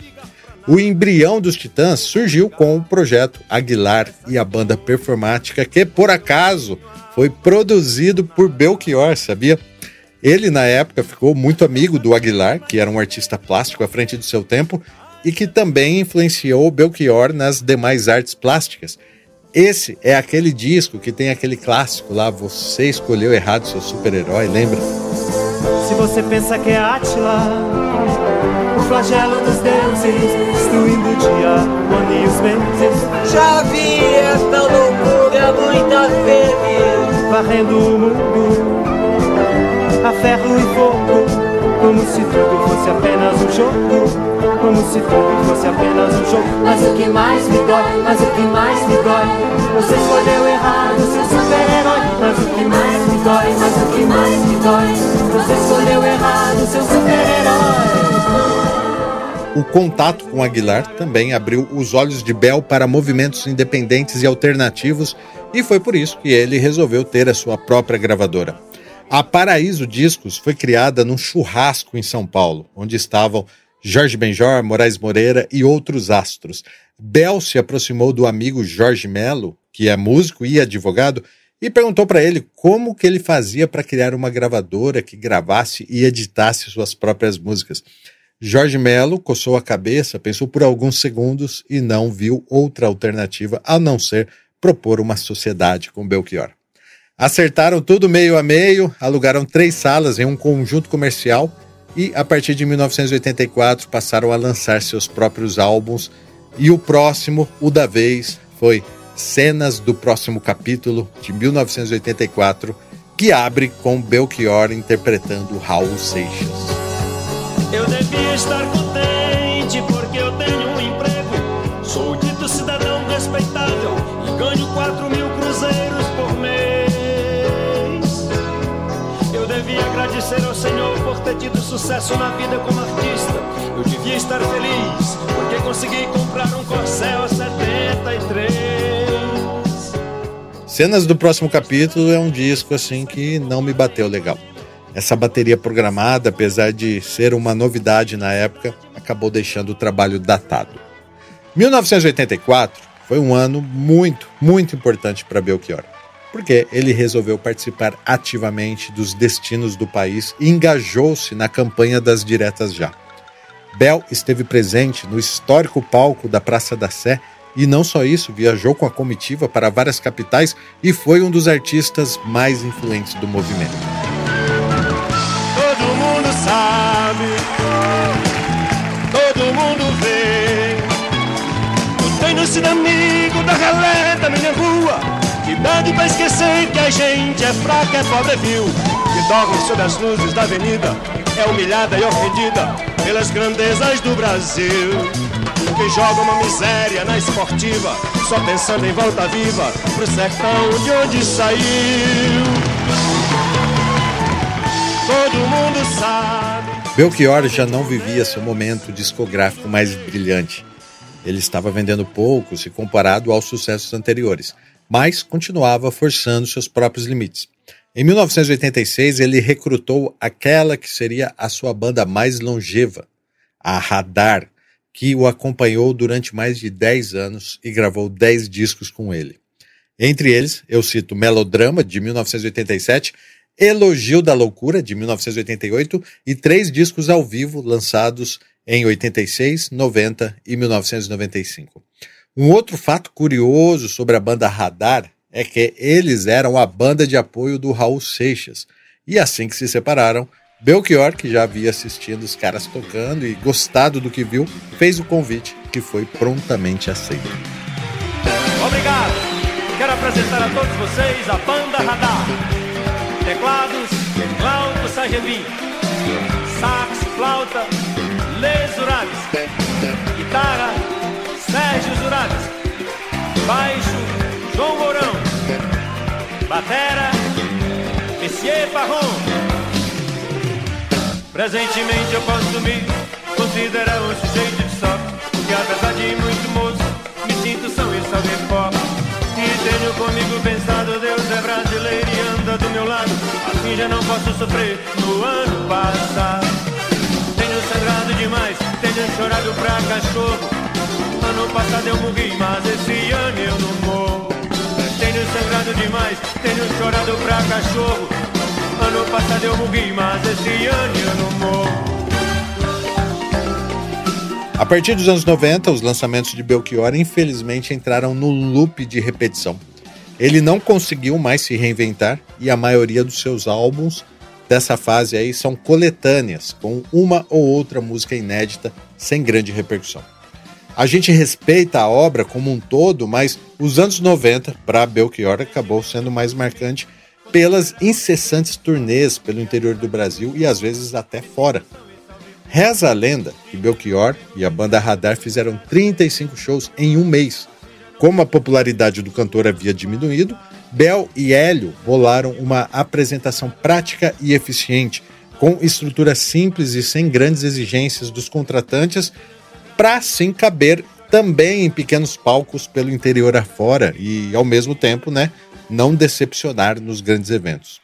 O embrião dos Titãs surgiu com o projeto Aguilar e a banda performática, que por acaso foi produzido por Belchior, sabia? Ele, na época, ficou muito amigo do Aguilar, que era um artista plástico à frente do seu tempo e que também influenciou Belchior nas demais artes plásticas. Esse é aquele disco que tem aquele clássico lá, Você Escolheu Errado Seu Super-Herói, lembra? Se você pensa que é Atila, o flagelo dos deuses, destruindo o dia, o ano e os meses. Já vi esta loucura muitas vezes, varrendo o mundo, a ferro e fogo como se tudo fosse apenas um jogo Como se tudo fosse apenas um jogo. Mas o que mais me dói, mas o que mais me dói Você escolheu errado seu super-herói. Mas o que mais me dói, mas o que mais me dói Você escolheu errado seu super-herói. O contato com Aguilar também abriu os olhos de Bel para movimentos independentes e alternativos, e foi por isso que ele resolveu ter a sua própria gravadora. A Paraíso Discos foi criada num churrasco em São Paulo, onde estavam Jorge Benjor, Moraes Moreira e outros astros. Bel se aproximou do amigo Jorge Melo, que é músico e advogado, e perguntou para ele como que ele fazia para criar uma gravadora que gravasse e editasse suas próprias músicas. Jorge Melo coçou a cabeça, pensou por alguns segundos e não viu outra alternativa a não ser propor uma sociedade com Belchior. Acertaram tudo meio a meio, alugaram três salas em um conjunto comercial e, a partir de 1984, passaram a lançar seus próprios álbuns. E o próximo, o da vez, foi Cenas do Próximo Capítulo, de 1984, que abre com Belchior interpretando Raul Seixas. Eu devia estar contente sucesso na vida como artista. Eu devia estar feliz porque consegui comprar um Corcel 73. Cenas do próximo capítulo é um disco assim que não me bateu legal. Essa bateria programada, apesar de ser uma novidade na época, acabou deixando o trabalho datado. 1984 foi um ano muito, muito importante para Belchior porque ele resolveu participar ativamente dos destinos do país e engajou-se na campanha das diretas já. Bell esteve presente no histórico palco da Praça da Sé e não só isso, viajou com a comitiva para várias capitais e foi um dos artistas mais influentes do movimento. Todo mundo sabe, todo mundo vê. Eu tenho sido Idade pra esquecer que a gente é fraca, é pobre, viu? Que dorme sob as luzes da avenida, é humilhada e ofendida pelas grandezas do Brasil. Que joga uma miséria na esportiva, só pensando em volta viva pro sertão de onde saiu. Todo mundo sabe. Belchior já não vivia seu momento discográfico mais brilhante. Ele estava vendendo pouco se comparado aos sucessos anteriores mas continuava forçando seus próprios limites. Em 1986, ele recrutou aquela que seria a sua banda mais longeva, a Radar, que o acompanhou durante mais de 10 anos e gravou 10 discos com ele. Entre eles, eu cito Melodrama, de 1987, Elogio da Loucura, de 1988, e três discos ao vivo lançados em 86, 90 e 1995. Um outro fato curioso sobre a banda Radar é que eles eram a banda de apoio do Raul Seixas. E assim que se separaram, Belchior, que já havia assistido os caras tocando e gostado do que viu, fez o convite, que foi prontamente aceito. Obrigado! Quero apresentar a todos vocês a banda Radar. Teclados, Cláudio Sajevin. Sax, flauta, Les Urales. Guitarra, Baixo, João Mourão. Batera, Messier Parron. Presentemente eu posso me considerar um sujeito de sorte, porque apesar de muito moço, me sinto são e salve pó. E tenho comigo pensado, Deus é brasileiro e anda do meu lado. já não posso sofrer no ano passado. Tenho sangrado demais, tenho chorado pra cachorro. Ano passado eu morri, mas esse ano eu não morro. Tenho sangrado demais, tenho chorado pra cachorro. Ano passado eu morri, mas esse ano eu não morro. A partir dos anos 90, os lançamentos de Belchior infelizmente entraram no loop de repetição. Ele não conseguiu mais se reinventar e a maioria dos seus álbuns dessa fase aí são coletâneas, com uma ou outra música inédita sem grande repercussão. A gente respeita a obra como um todo, mas os anos 90 para Belchior acabou sendo mais marcante pelas incessantes turnês pelo interior do Brasil e às vezes até fora. Reza a lenda que Belchior e a banda Radar fizeram 35 shows em um mês. Como a popularidade do cantor havia diminuído, Bel e Hélio bolaram uma apresentação prática e eficiente, com estrutura simples e sem grandes exigências dos contratantes, para sim caber também em pequenos palcos pelo interior afora e, ao mesmo tempo, né, não decepcionar nos grandes eventos.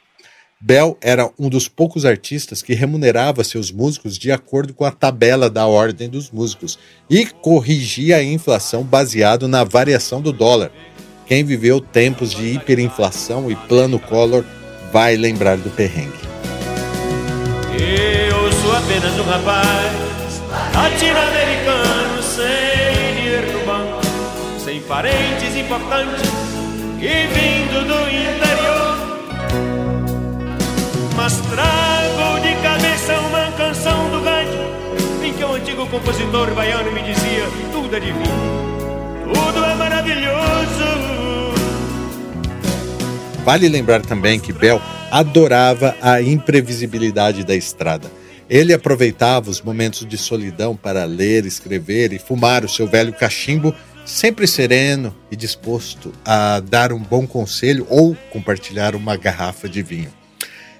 Bell era um dos poucos artistas que remunerava seus músicos de acordo com a tabela da Ordem dos Músicos e corrigia a inflação baseado na variação do dólar. Quem viveu tempos de hiperinflação e plano Collor vai lembrar do perrengue. Eu sou apenas um rapaz parentes importantes e vindo do interior mas trago de cabeça uma canção do rádio em que o antigo compositor baiano me dizia: tudo é divino, tudo é maravilhoso. Vale lembrar também que Bel adorava a imprevisibilidade da estrada. Ele aproveitava os momentos de solidão para ler, escrever e fumar o seu velho cachimbo, sempre sereno e disposto a dar um bom conselho ou compartilhar uma garrafa de vinho.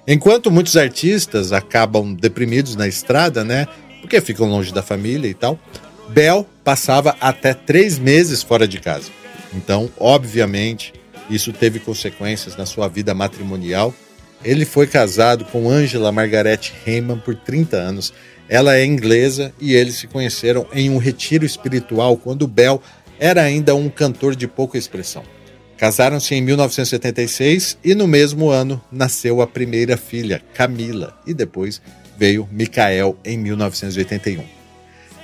Enquanto muitos artistas acabam deprimidos na estrada, né? Porque ficam longe da família e tal. Bel passava até três meses fora de casa. Então, obviamente, isso teve consequências na sua vida matrimonial. Ele foi casado com Angela Margaret Heyman por 30 anos. Ela é inglesa e eles se conheceram em um retiro espiritual quando Bel era ainda um cantor de pouca expressão. Casaram-se em 1976 e no mesmo ano nasceu a primeira filha, Camila, e depois veio Micael em 1981.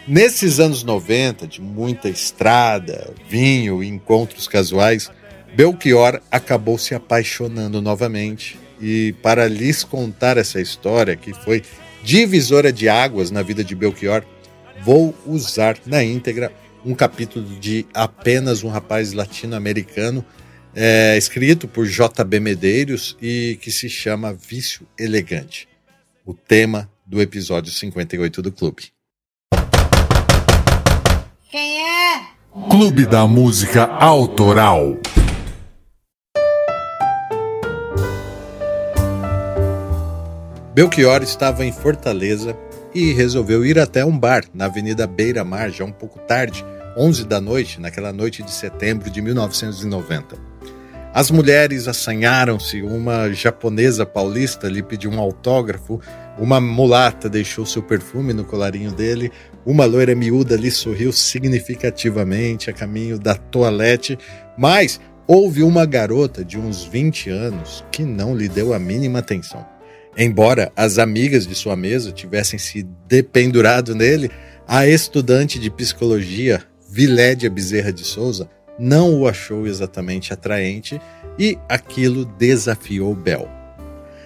Nesses anos 90, de muita estrada, vinho e encontros casuais, Belchior acabou se apaixonando novamente. E para lhes contar essa história, que foi divisora de águas na vida de Belchior, vou usar na íntegra um capítulo de Apenas um Rapaz Latino-Americano é, escrito por J.B. Medeiros e que se chama Vício Elegante, o tema do episódio 58 do Clube. Quem é? Clube da Música Autoral. Belchior estava em Fortaleza e resolveu ir até um bar na Avenida Beira Mar, já um pouco tarde, 11 da noite, naquela noite de setembro de 1990. As mulheres assanharam-se, uma japonesa paulista lhe pediu um autógrafo, uma mulata deixou seu perfume no colarinho dele, uma loira miúda lhe sorriu significativamente a caminho da toalete, mas houve uma garota de uns 20 anos que não lhe deu a mínima atenção. Embora as amigas de sua mesa tivessem se dependurado nele, a estudante de psicologia, Vilédia Bezerra de Souza, não o achou exatamente atraente e aquilo desafiou Bell.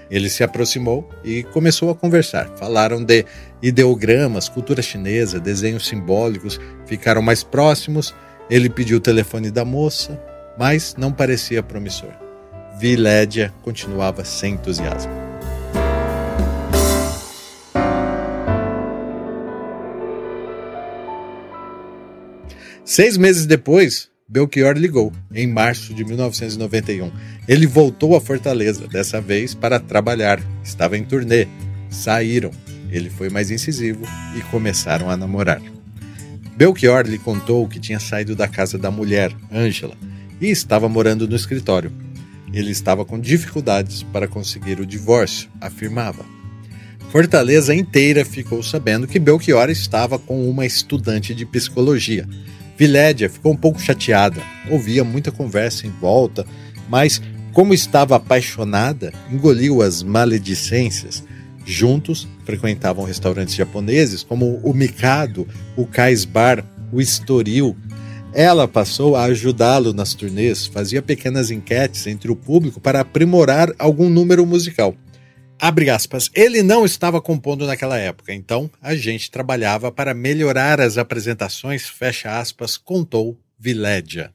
Ele se aproximou e começou a conversar. Falaram de ideogramas, cultura chinesa, desenhos simbólicos, ficaram mais próximos. Ele pediu o telefone da moça, mas não parecia promissor. Vilédia continuava sem entusiasmo. Seis meses depois, Belchior ligou, em março de 1991. Ele voltou a Fortaleza, dessa vez para trabalhar. Estava em turnê. Saíram. Ele foi mais incisivo e começaram a namorar. Belchior lhe contou que tinha saído da casa da mulher, Ângela, e estava morando no escritório. Ele estava com dificuldades para conseguir o divórcio, afirmava. Fortaleza inteira ficou sabendo que Belchior estava com uma estudante de psicologia. Vilédia ficou um pouco chateada, ouvia muita conversa em volta, mas, como estava apaixonada, engoliu as maledicências. Juntos, frequentavam restaurantes japoneses como o Mikado, o Kais Bar, o Estoril. Ela passou a ajudá-lo nas turnês, fazia pequenas enquetes entre o público para aprimorar algum número musical. Abre aspas, ele não estava compondo naquela época, então a gente trabalhava para melhorar as apresentações, fecha aspas, contou Vilédia.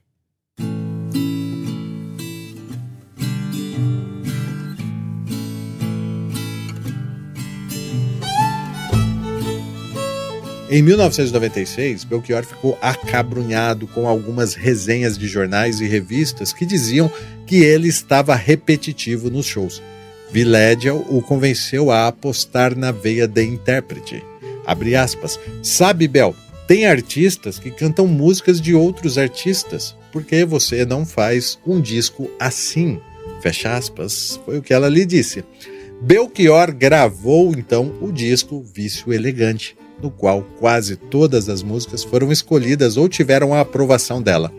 Em 1996, Belchior ficou acabrunhado com algumas resenhas de jornais e revistas que diziam que ele estava repetitivo nos shows. Vilédia o convenceu a apostar na veia de intérprete. Abre aspas. Sabe, Bel, tem artistas que cantam músicas de outros artistas. Por que você não faz um disco assim? Fecha aspas. Foi o que ela lhe disse. Belchior gravou então o disco Vício Elegante, no qual quase todas as músicas foram escolhidas ou tiveram a aprovação dela.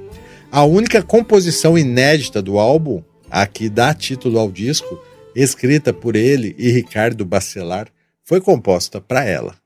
A única composição inédita do álbum, a que dá título ao disco, escrita por ele e Ricardo Bacelar, foi composta para ela.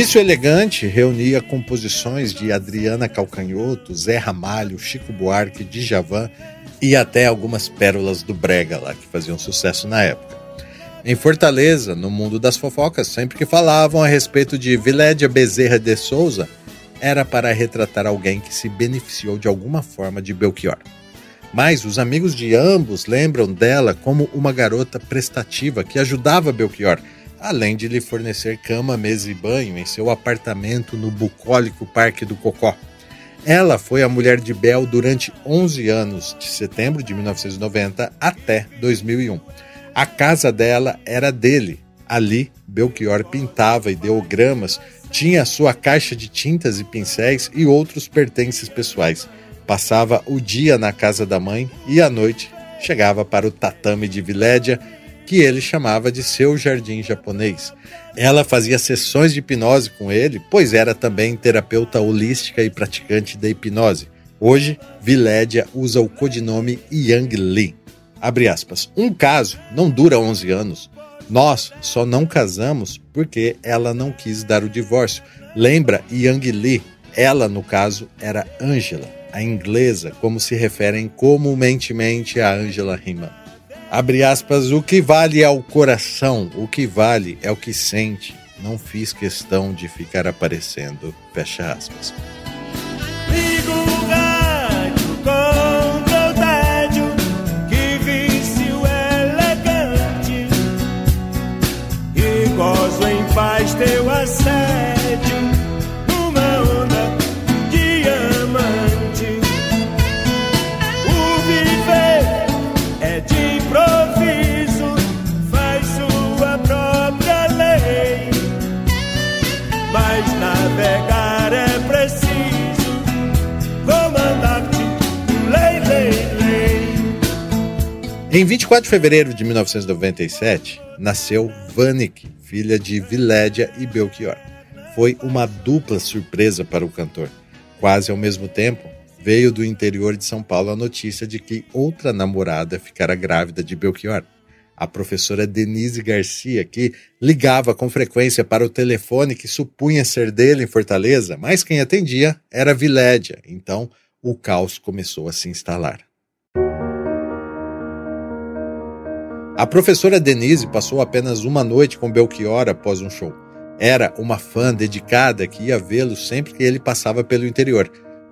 Vício Elegante reunia composições de Adriana Calcanhoto, Zé Ramalho, Chico Buarque, Djavan e até algumas pérolas do Brega lá que faziam sucesso na época. Em Fortaleza, no mundo das fofocas, sempre que falavam a respeito de Vilédia Bezerra de Souza, era para retratar alguém que se beneficiou de alguma forma de Belchior. Mas os amigos de ambos lembram dela como uma garota prestativa que ajudava Belchior além de lhe fornecer cama, mesa e banho em seu apartamento no bucólico Parque do Cocó. Ela foi a mulher de Bel durante 11 anos, de setembro de 1990 até 2001. A casa dela era dele. Ali, Belchior pintava ideogramas, tinha sua caixa de tintas e pincéis e outros pertences pessoais. Passava o dia na casa da mãe e à noite chegava para o tatame de Vilédia, que ele chamava de seu jardim japonês. Ela fazia sessões de hipnose com ele, pois era também terapeuta holística e praticante da hipnose. Hoje, Vilédia usa o codinome Yang Li. Abre aspas. Um caso não dura 11 anos. Nós só não casamos porque ela não quis dar o divórcio. Lembra Yang Li? Ela, no caso, era Angela, a inglesa, como se referem comumente a Angela Riemann. Abre aspas, o que vale é o coração, o que vale é o que sente. Não fiz questão de ficar aparecendo. Fecha aspas. Teu. Em 24 de fevereiro de 1997, nasceu Vanik, filha de Vilédia e Belchior. Foi uma dupla surpresa para o cantor. Quase ao mesmo tempo, veio do interior de São Paulo a notícia de que outra namorada ficara grávida de Belchior. A professora Denise Garcia, que ligava com frequência para o telefone que supunha ser dele em Fortaleza, mas quem atendia era Vilédia. Então, o caos começou a se instalar. A professora Denise passou apenas uma noite com Belchior após um show. Era uma fã dedicada que ia vê-lo sempre que ele passava pelo interior.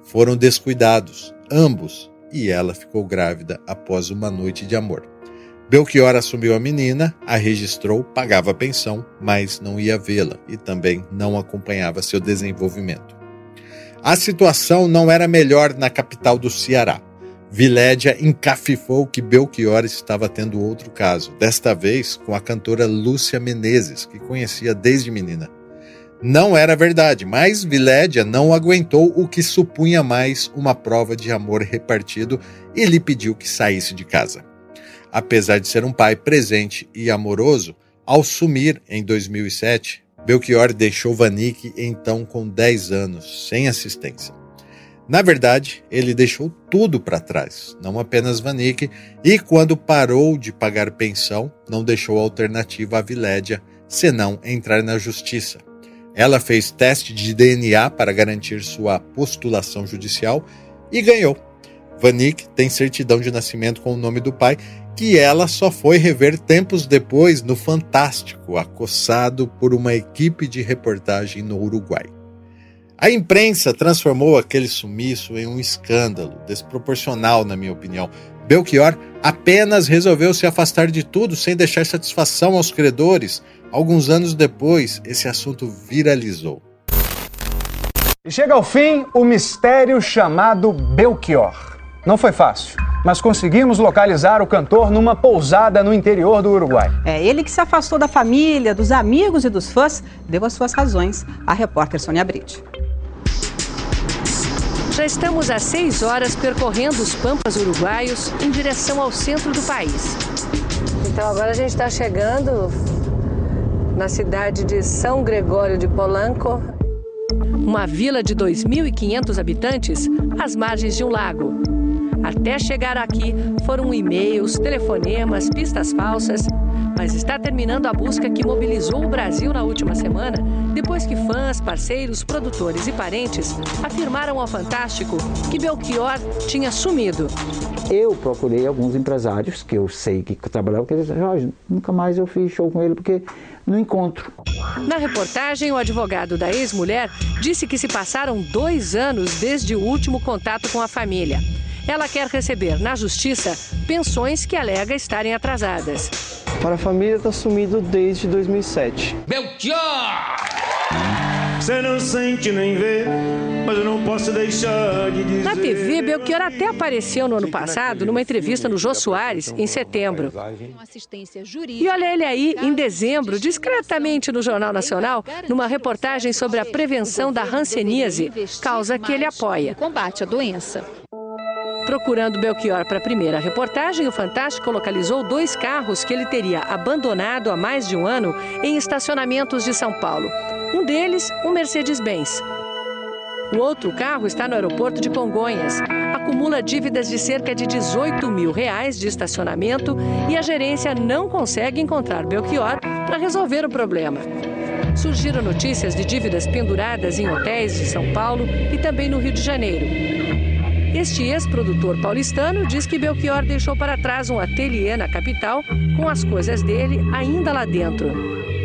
Foram descuidados, ambos, e ela ficou grávida após uma noite de amor. Belchior assumiu a menina, a registrou, pagava a pensão, mas não ia vê-la e também não acompanhava seu desenvolvimento. A situação não era melhor na capital do Ceará. Vilédia encafifou que Belchior estava tendo outro caso, desta vez com a cantora Lúcia Menezes, que conhecia desde menina. Não era verdade, mas Vilédia não aguentou o que supunha mais uma prova de amor repartido e lhe pediu que saísse de casa. Apesar de ser um pai presente e amoroso, ao sumir em 2007, Belchior deixou Vanik então com 10 anos, sem assistência. Na verdade, ele deixou tudo para trás, não apenas Vanik, e quando parou de pagar pensão, não deixou alternativa à Vilédia, senão entrar na justiça. Ela fez teste de DNA para garantir sua postulação judicial e ganhou. Vanik tem certidão de nascimento com o nome do pai, que ela só foi rever tempos depois no Fantástico, acossado por uma equipe de reportagem no Uruguai. A imprensa transformou aquele sumiço em um escândalo, desproporcional, na minha opinião. Belchior apenas resolveu se afastar de tudo sem deixar satisfação aos credores. Alguns anos depois, esse assunto viralizou. E chega ao fim o mistério chamado Belchior. Não foi fácil, mas conseguimos localizar o cantor numa pousada no interior do Uruguai. É ele que se afastou da família, dos amigos e dos fãs, deu as suas razões à repórter Sônia Brite. Já estamos há seis horas percorrendo os pampas uruguaios em direção ao centro do país. Então agora a gente está chegando na cidade de São Gregório de Polanco. Uma vila de 2.500 habitantes às margens de um lago. Até chegar aqui foram e-mails, telefonemas, pistas falsas mas está terminando a busca que mobilizou o Brasil na última semana, depois que fãs, parceiros, produtores e parentes afirmaram ao Fantástico que Belchior tinha sumido. Eu procurei alguns empresários que eu sei que trabalhavam, que eles disseram, nunca mais eu fiz show com ele porque não encontro. Na reportagem, o advogado da ex-mulher disse que se passaram dois anos desde o último contato com a família. Ela quer receber na justiça pensões que alega estarem atrasadas. Para a família está sumido desde 2007. Belchior! Você não sente nem vê, mas eu não posso deixar de dizer. Na TV, Belchior até apareceu no ano passado numa entrevista no Jô Soares, em setembro. E olha ele aí, em dezembro, discretamente no Jornal Nacional, numa reportagem sobre a prevenção da hanseníase, causa que ele apoia. Combate à doença. Procurando Belchior para a primeira reportagem, o Fantástico localizou dois carros que ele teria abandonado há mais de um ano em estacionamentos de São Paulo. Um deles, um Mercedes-Benz. O outro carro está no aeroporto de Congonhas. Acumula dívidas de cerca de 18 mil reais de estacionamento e a gerência não consegue encontrar Belchior para resolver o problema. Surgiram notícias de dívidas penduradas em hotéis de São Paulo e também no Rio de Janeiro. Este ex-produtor paulistano diz que Belchior deixou para trás um ateliê na capital com as coisas dele ainda lá dentro.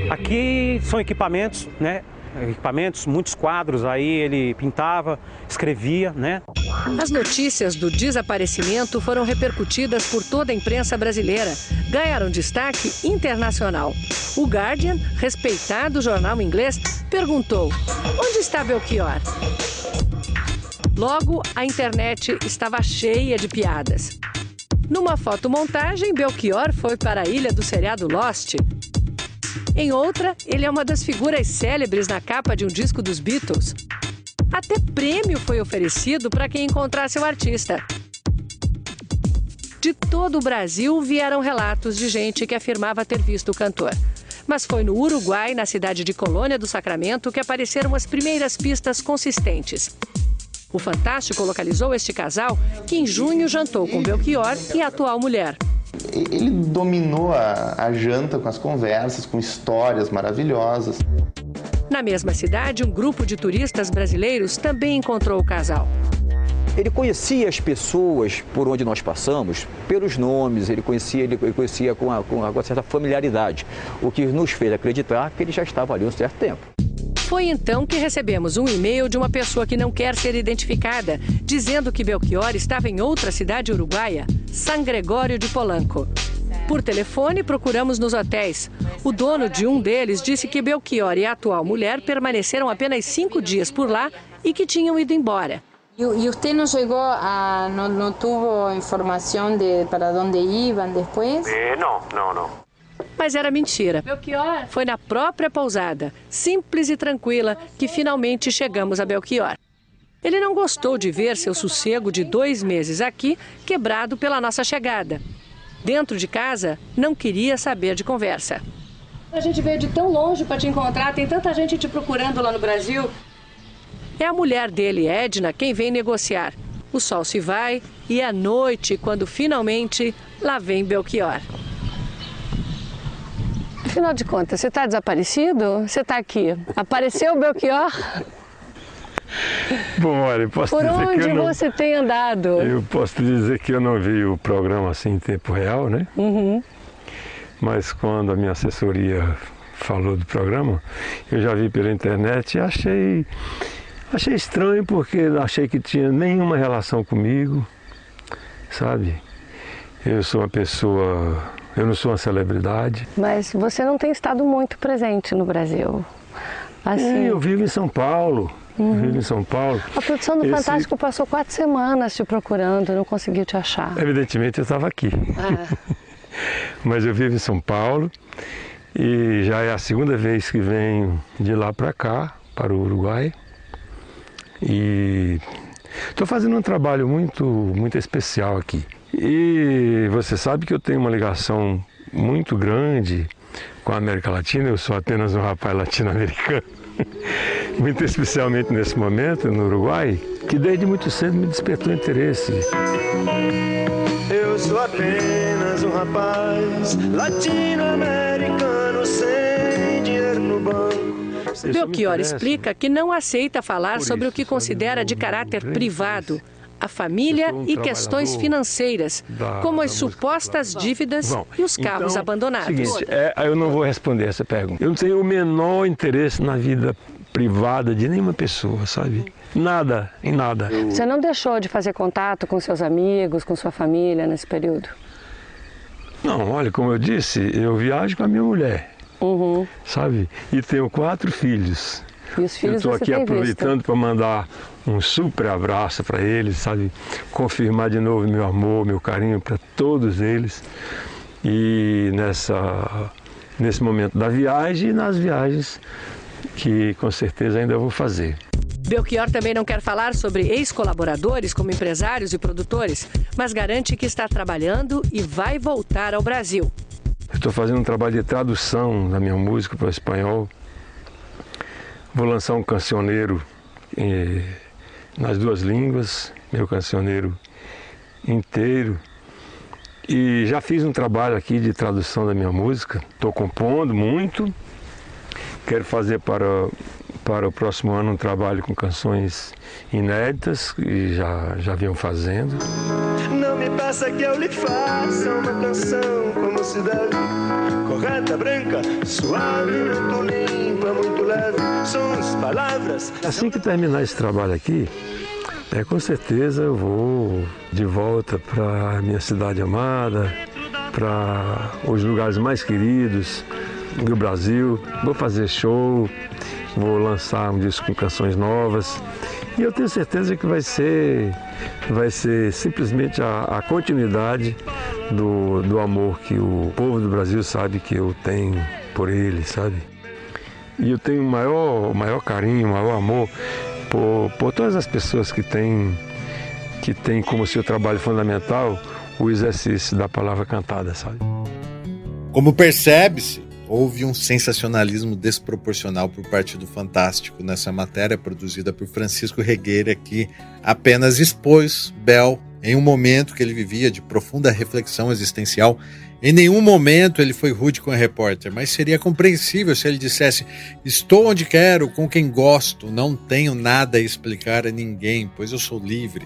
Aqui são equipamentos, né? Equipamentos, muitos quadros aí ele pintava, escrevia, né? As notícias do desaparecimento foram repercutidas por toda a imprensa brasileira. Ganharam destaque internacional. O Guardian, respeitado jornal inglês, perguntou: onde está Belchior? Logo, a internet estava cheia de piadas. Numa fotomontagem, Belchior foi para a ilha do seriado Lost. Em outra, ele é uma das figuras célebres na capa de um disco dos Beatles. Até prêmio foi oferecido para quem encontrasse o artista. De todo o Brasil vieram relatos de gente que afirmava ter visto o cantor. Mas foi no Uruguai, na cidade de Colônia do Sacramento, que apareceram as primeiras pistas consistentes. O Fantástico localizou este casal que em junho jantou com Belchior e a atual mulher. Ele dominou a, a janta com as conversas, com histórias maravilhosas. Na mesma cidade, um grupo de turistas brasileiros também encontrou o casal. Ele conhecia as pessoas por onde nós passamos, pelos nomes, ele conhecia, ele conhecia com, a, com uma certa familiaridade, o que nos fez acreditar que ele já estava ali há um certo tempo. Foi então que recebemos um e-mail de uma pessoa que não quer ser identificada, dizendo que Belchior estava em outra cidade uruguaia, San Gregório de Polanco. Por telefone, procuramos nos hotéis. O dono de um deles disse que Belchior e a atual mulher permaneceram apenas cinco dias por lá e que tinham ido embora. E você não chegou a. não, não teve informação de para onde iam depois? Eh, não, não, não. Mas era mentira. Belchior? Foi na própria pousada, simples e tranquila, que finalmente chegamos a Belchior. Ele não gostou de ver seu sossego de dois meses aqui quebrado pela nossa chegada. Dentro de casa, não queria saber de conversa. A gente veio de tão longe para te encontrar, tem tanta gente te procurando lá no Brasil. É a mulher dele, Edna, quem vem negociar. O sol se vai e é noite quando finalmente lá vem Belchior. Afinal de contas, você está desaparecido? Você está aqui. Apareceu o Belchior? Bom, olha, posso Por dizer onde que não, você tem andado? eu posso te dizer que eu não vi o programa assim em tempo real, né? Uhum. Mas quando a minha assessoria falou do programa, eu já vi pela internet e achei achei estranho porque achei que tinha nenhuma relação comigo, sabe? Eu sou uma pessoa, eu não sou uma celebridade. Mas você não tem estado muito presente no Brasil. Assim, É, eu vivo em São Paulo. Eu vivo em São Paulo. a produção do Esse- Fantástico passou quatro semanas te procurando, não conseguiu te achar. Evidentemente eu estava aqui. Ah. Mas eu vivo em São Paulo e já é a segunda vez que venho de lá para cá, para o Uruguai. E estou fazendo um trabalho muito, muito especial aqui. E você sabe que eu tenho uma ligação muito grande com a América Latina, eu sou apenas um rapaz latino-americano. Muito especialmente nesse momento no Uruguai, que desde muito cedo me despertou interesse. Eu sou apenas um rapaz latino-americano sem dinheiro no banco. Belchior explica que não aceita falar sobre o que considera de caráter privado, a família um e questões financeiras, da- como da as supostas dívidas Bom, e os carros então, abandonados. Seguinte, é, eu não vou responder essa pergunta. Eu não tenho o menor interesse na vida privada de nenhuma pessoa, sabe? Nada, em nada. Você não deixou de fazer contato com seus amigos, com sua família nesse período? Não, olha, como eu disse, eu viajo com a minha mulher, Uhum. sabe? E tenho quatro filhos. E os Eu filhos estou você aqui tem aproveitando para mandar um super abraço para eles, sabe? Confirmar de novo meu amor, meu carinho para todos eles. E nessa, nesse momento da viagem e nas viagens que com certeza ainda vou fazer. Belchior também não quer falar sobre ex-colaboradores como empresários e produtores, mas garante que está trabalhando e vai voltar ao Brasil. Eu estou fazendo um trabalho de tradução da minha música para o espanhol. Vou lançar um cancioneiro eh, nas duas línguas, meu cancioneiro inteiro. E já fiz um trabalho aqui de tradução da minha música. Estou compondo muito. Quero fazer para, para o próximo ano um trabalho com canções inéditas, que já, já vinham fazendo. Não me peça que eu lhe faça uma canção como se deve. Correta, branca, suave, muito limpa, muito leve. Palavras. Assim que terminar esse trabalho aqui, é, com certeza eu vou de volta para minha cidade amada, para os lugares mais queridos do Brasil. Vou fazer show, vou lançar um disco com canções novas. E eu tenho certeza que vai ser, vai ser simplesmente a, a continuidade do, do amor que o povo do Brasil sabe que eu tenho por ele, sabe? E eu tenho o maior, o maior carinho, o maior amor por, por todas as pessoas que têm, que têm como seu trabalho fundamental o exercício da palavra cantada, sabe? Como percebe-se, houve um sensacionalismo desproporcional por parte do Fantástico nessa matéria produzida por Francisco Regueira, que apenas expôs Bell em um momento que ele vivia de profunda reflexão existencial. Em nenhum momento ele foi rude com a repórter, mas seria compreensível se ele dissesse: Estou onde quero, com quem gosto, não tenho nada a explicar a ninguém, pois eu sou livre.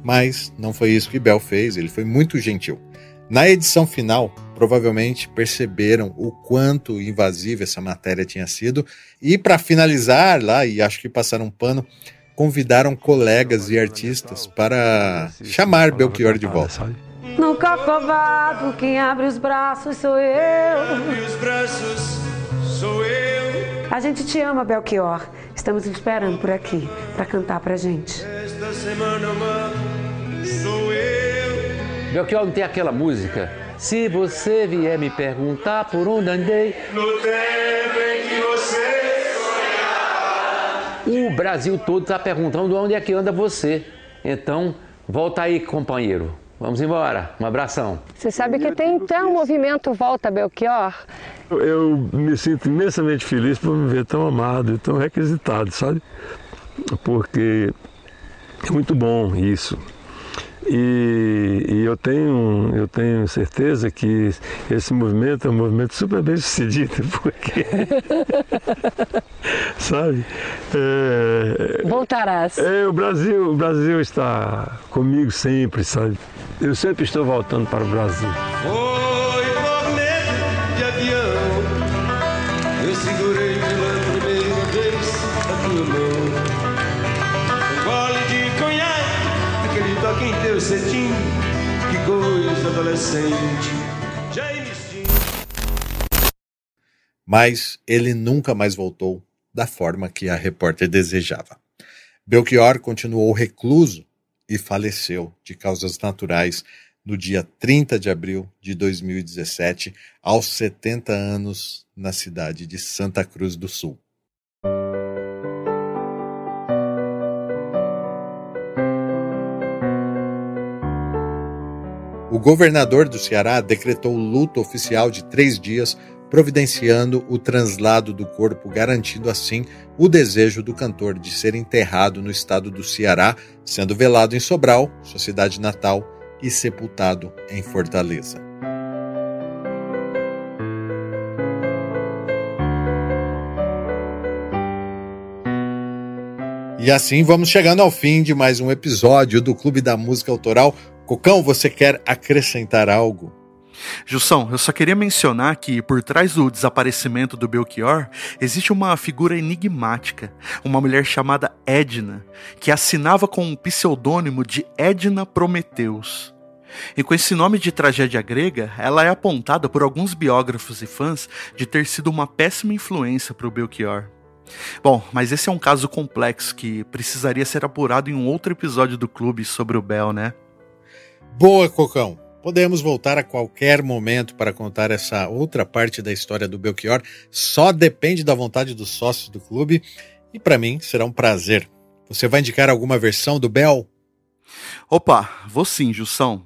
Mas não foi isso que Bell fez, ele foi muito gentil. Na edição final, provavelmente perceberam o quanto invasiva essa matéria tinha sido, e para finalizar lá, e acho que passaram um pano, convidaram colegas e artistas para chamar Belchior de volta. Nunca covardo, quem abre os braços sou eu. Abre os braços, sou eu. A gente te ama, Belchior. Estamos esperando por aqui para cantar pra gente. Esta semana sou eu. Belchior não tem aquela música? Se você vier me perguntar por onde andei. No tempo em que você O Brasil todo está perguntando onde é que anda você. Então, volta aí, companheiro. Vamos embora. Um abração. Você sabe que tem até um movimento Volta Belchior? Eu, eu me sinto imensamente feliz por me ver tão amado e tão requisitado, sabe? Porque é muito bom isso. E, e, eu, tenho, eu tenho certeza que esse movimento é um movimento super bem sucedido, porque. sabe? É, Voltarás. É, o Brasil, o Brasil está comigo sempre, sabe? Eu sempre estou voltando para o Brasil. Foi por medo de avião. Eu segurei pela primeira vez a tua mão. Um gole de conhaque, aquele toque em teu cetim. Que coisa adolescente. Já instinto. Mas ele nunca mais voltou da forma que a repórter desejava. Belchior continuou recluso e faleceu de causas naturais no dia 30 de abril de 2017, aos 70 anos, na cidade de Santa Cruz do Sul. O governador do Ceará decretou luto oficial de três dias, providenciando o translado do corpo, garantindo assim o desejo do cantor de ser enterrado no estado do Ceará, sendo velado em Sobral, sua cidade natal, e sepultado em Fortaleza. E assim vamos chegando ao fim de mais um episódio do Clube da Música Autoral. Cocão, você quer acrescentar algo? Jussão, eu só queria mencionar que por trás do desaparecimento do Belchior existe uma figura enigmática, uma mulher chamada Edna, que assinava com um pseudônimo de Edna Prometeus. E com esse nome de tragédia grega, ela é apontada por alguns biógrafos e fãs de ter sido uma péssima influência para o Belchior. Bom, mas esse é um caso complexo que precisaria ser apurado em um outro episódio do clube sobre o Bel, né? Boa, Cocão! Podemos voltar a qualquer momento para contar essa outra parte da história do Belchior. Só depende da vontade dos sócios do clube. E para mim será um prazer. Você vai indicar alguma versão do Bel? Opa, vou sim, Jussão.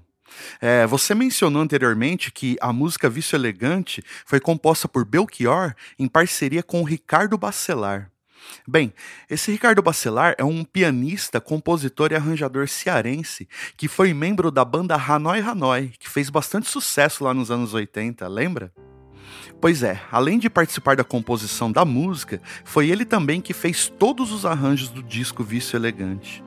É, você mencionou anteriormente que a música Vício Elegante foi composta por Belchior em parceria com Ricardo Bacelar. Bem, esse Ricardo Bacelar é um pianista, compositor e arranjador cearense que foi membro da banda Hanoi Hanoi, que fez bastante sucesso lá nos anos 80, lembra? Pois é, além de participar da composição da música, foi ele também que fez todos os arranjos do disco Vício Elegante.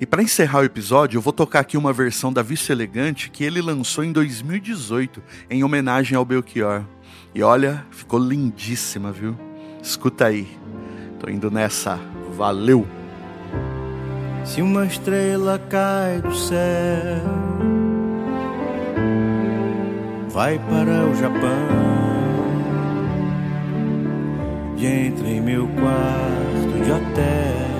E para encerrar o episódio, eu vou tocar aqui uma versão da Vício Elegante que ele lançou em 2018, em homenagem ao Belchior. E olha, ficou lindíssima, viu? Escuta aí. Tô indo nessa. Valeu! Se uma estrela cai do céu, vai para o Japão e entra em meu quarto de hotel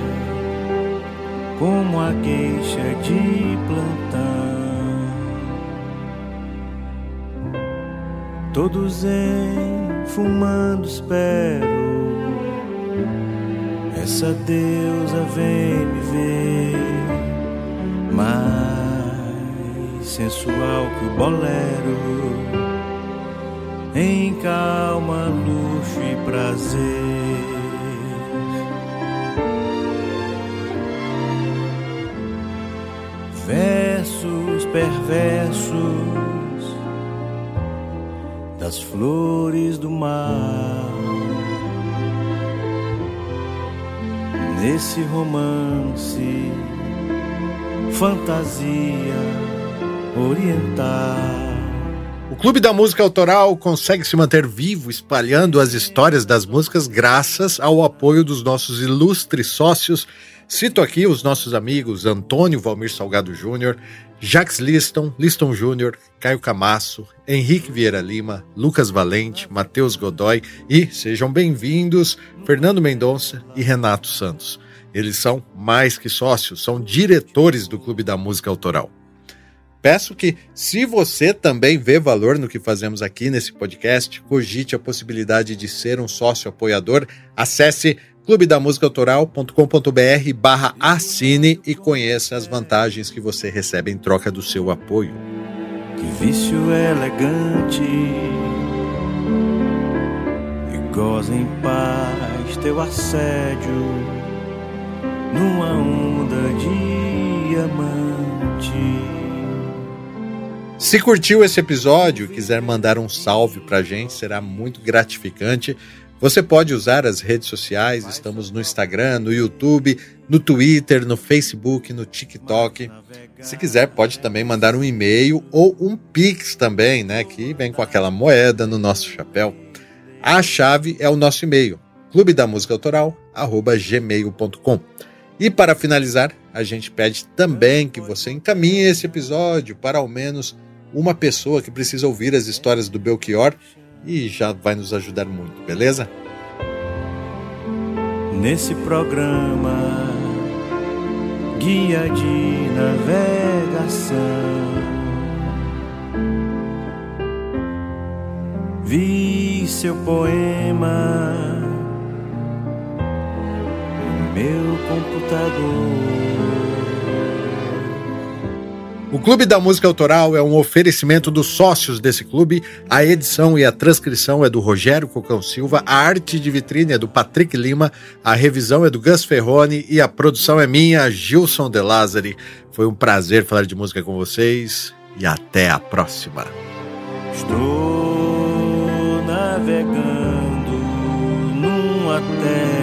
como a queixa de plantão. Todos em fumando espero essa deusa vem me ver, mas sensual que o bolero, em calma, luxo e prazer. Versos perversos das flores do mar. Nesse romance fantasia oriental. O Clube da Música Autoral consegue se manter vivo espalhando as histórias das músicas graças ao apoio dos nossos ilustres sócios. Cito aqui os nossos amigos Antônio Valmir Salgado Júnior, Jacques Liston, Liston Júnior, Caio Camasso, Henrique Vieira Lima, Lucas Valente, Matheus Godoy e, sejam bem-vindos, Fernando Mendonça e Renato Santos. Eles são mais que sócios, são diretores do Clube da Música Autoral. Peço que, se você também vê valor no que fazemos aqui nesse podcast, cogite a possibilidade de ser um sócio apoiador. Acesse clubedamusicaautoral.com.br barra assine e conheça as vantagens que você recebe em troca do seu apoio. Que vício elegante e goza em paz teu assédio numa onda diamante. Se curtiu esse episódio e quiser mandar um salve pra gente, será muito gratificante. Você pode usar as redes sociais, estamos no Instagram, no YouTube, no Twitter, no Facebook, no TikTok. Se quiser, pode também mandar um e-mail ou um Pix também, né? Que vem com aquela moeda no nosso chapéu. A chave é o nosso e-mail, clube da música autoral, gmail.com. E para finalizar, a gente pede também que você encaminhe esse episódio para ao menos uma pessoa que precisa ouvir as histórias do Belchior e já vai nos ajudar muito, beleza? Nesse programa, guia de navegação, vi seu poema meu computador. O Clube da Música Autoral é um oferecimento dos sócios desse clube. A edição e a transcrição é do Rogério Cocão Silva, a arte de vitrine é do Patrick Lima, a revisão é do Gus Ferrone e a produção é minha, Gilson De Lázari. Foi um prazer falar de música com vocês e até a próxima. Estou navegando numa terra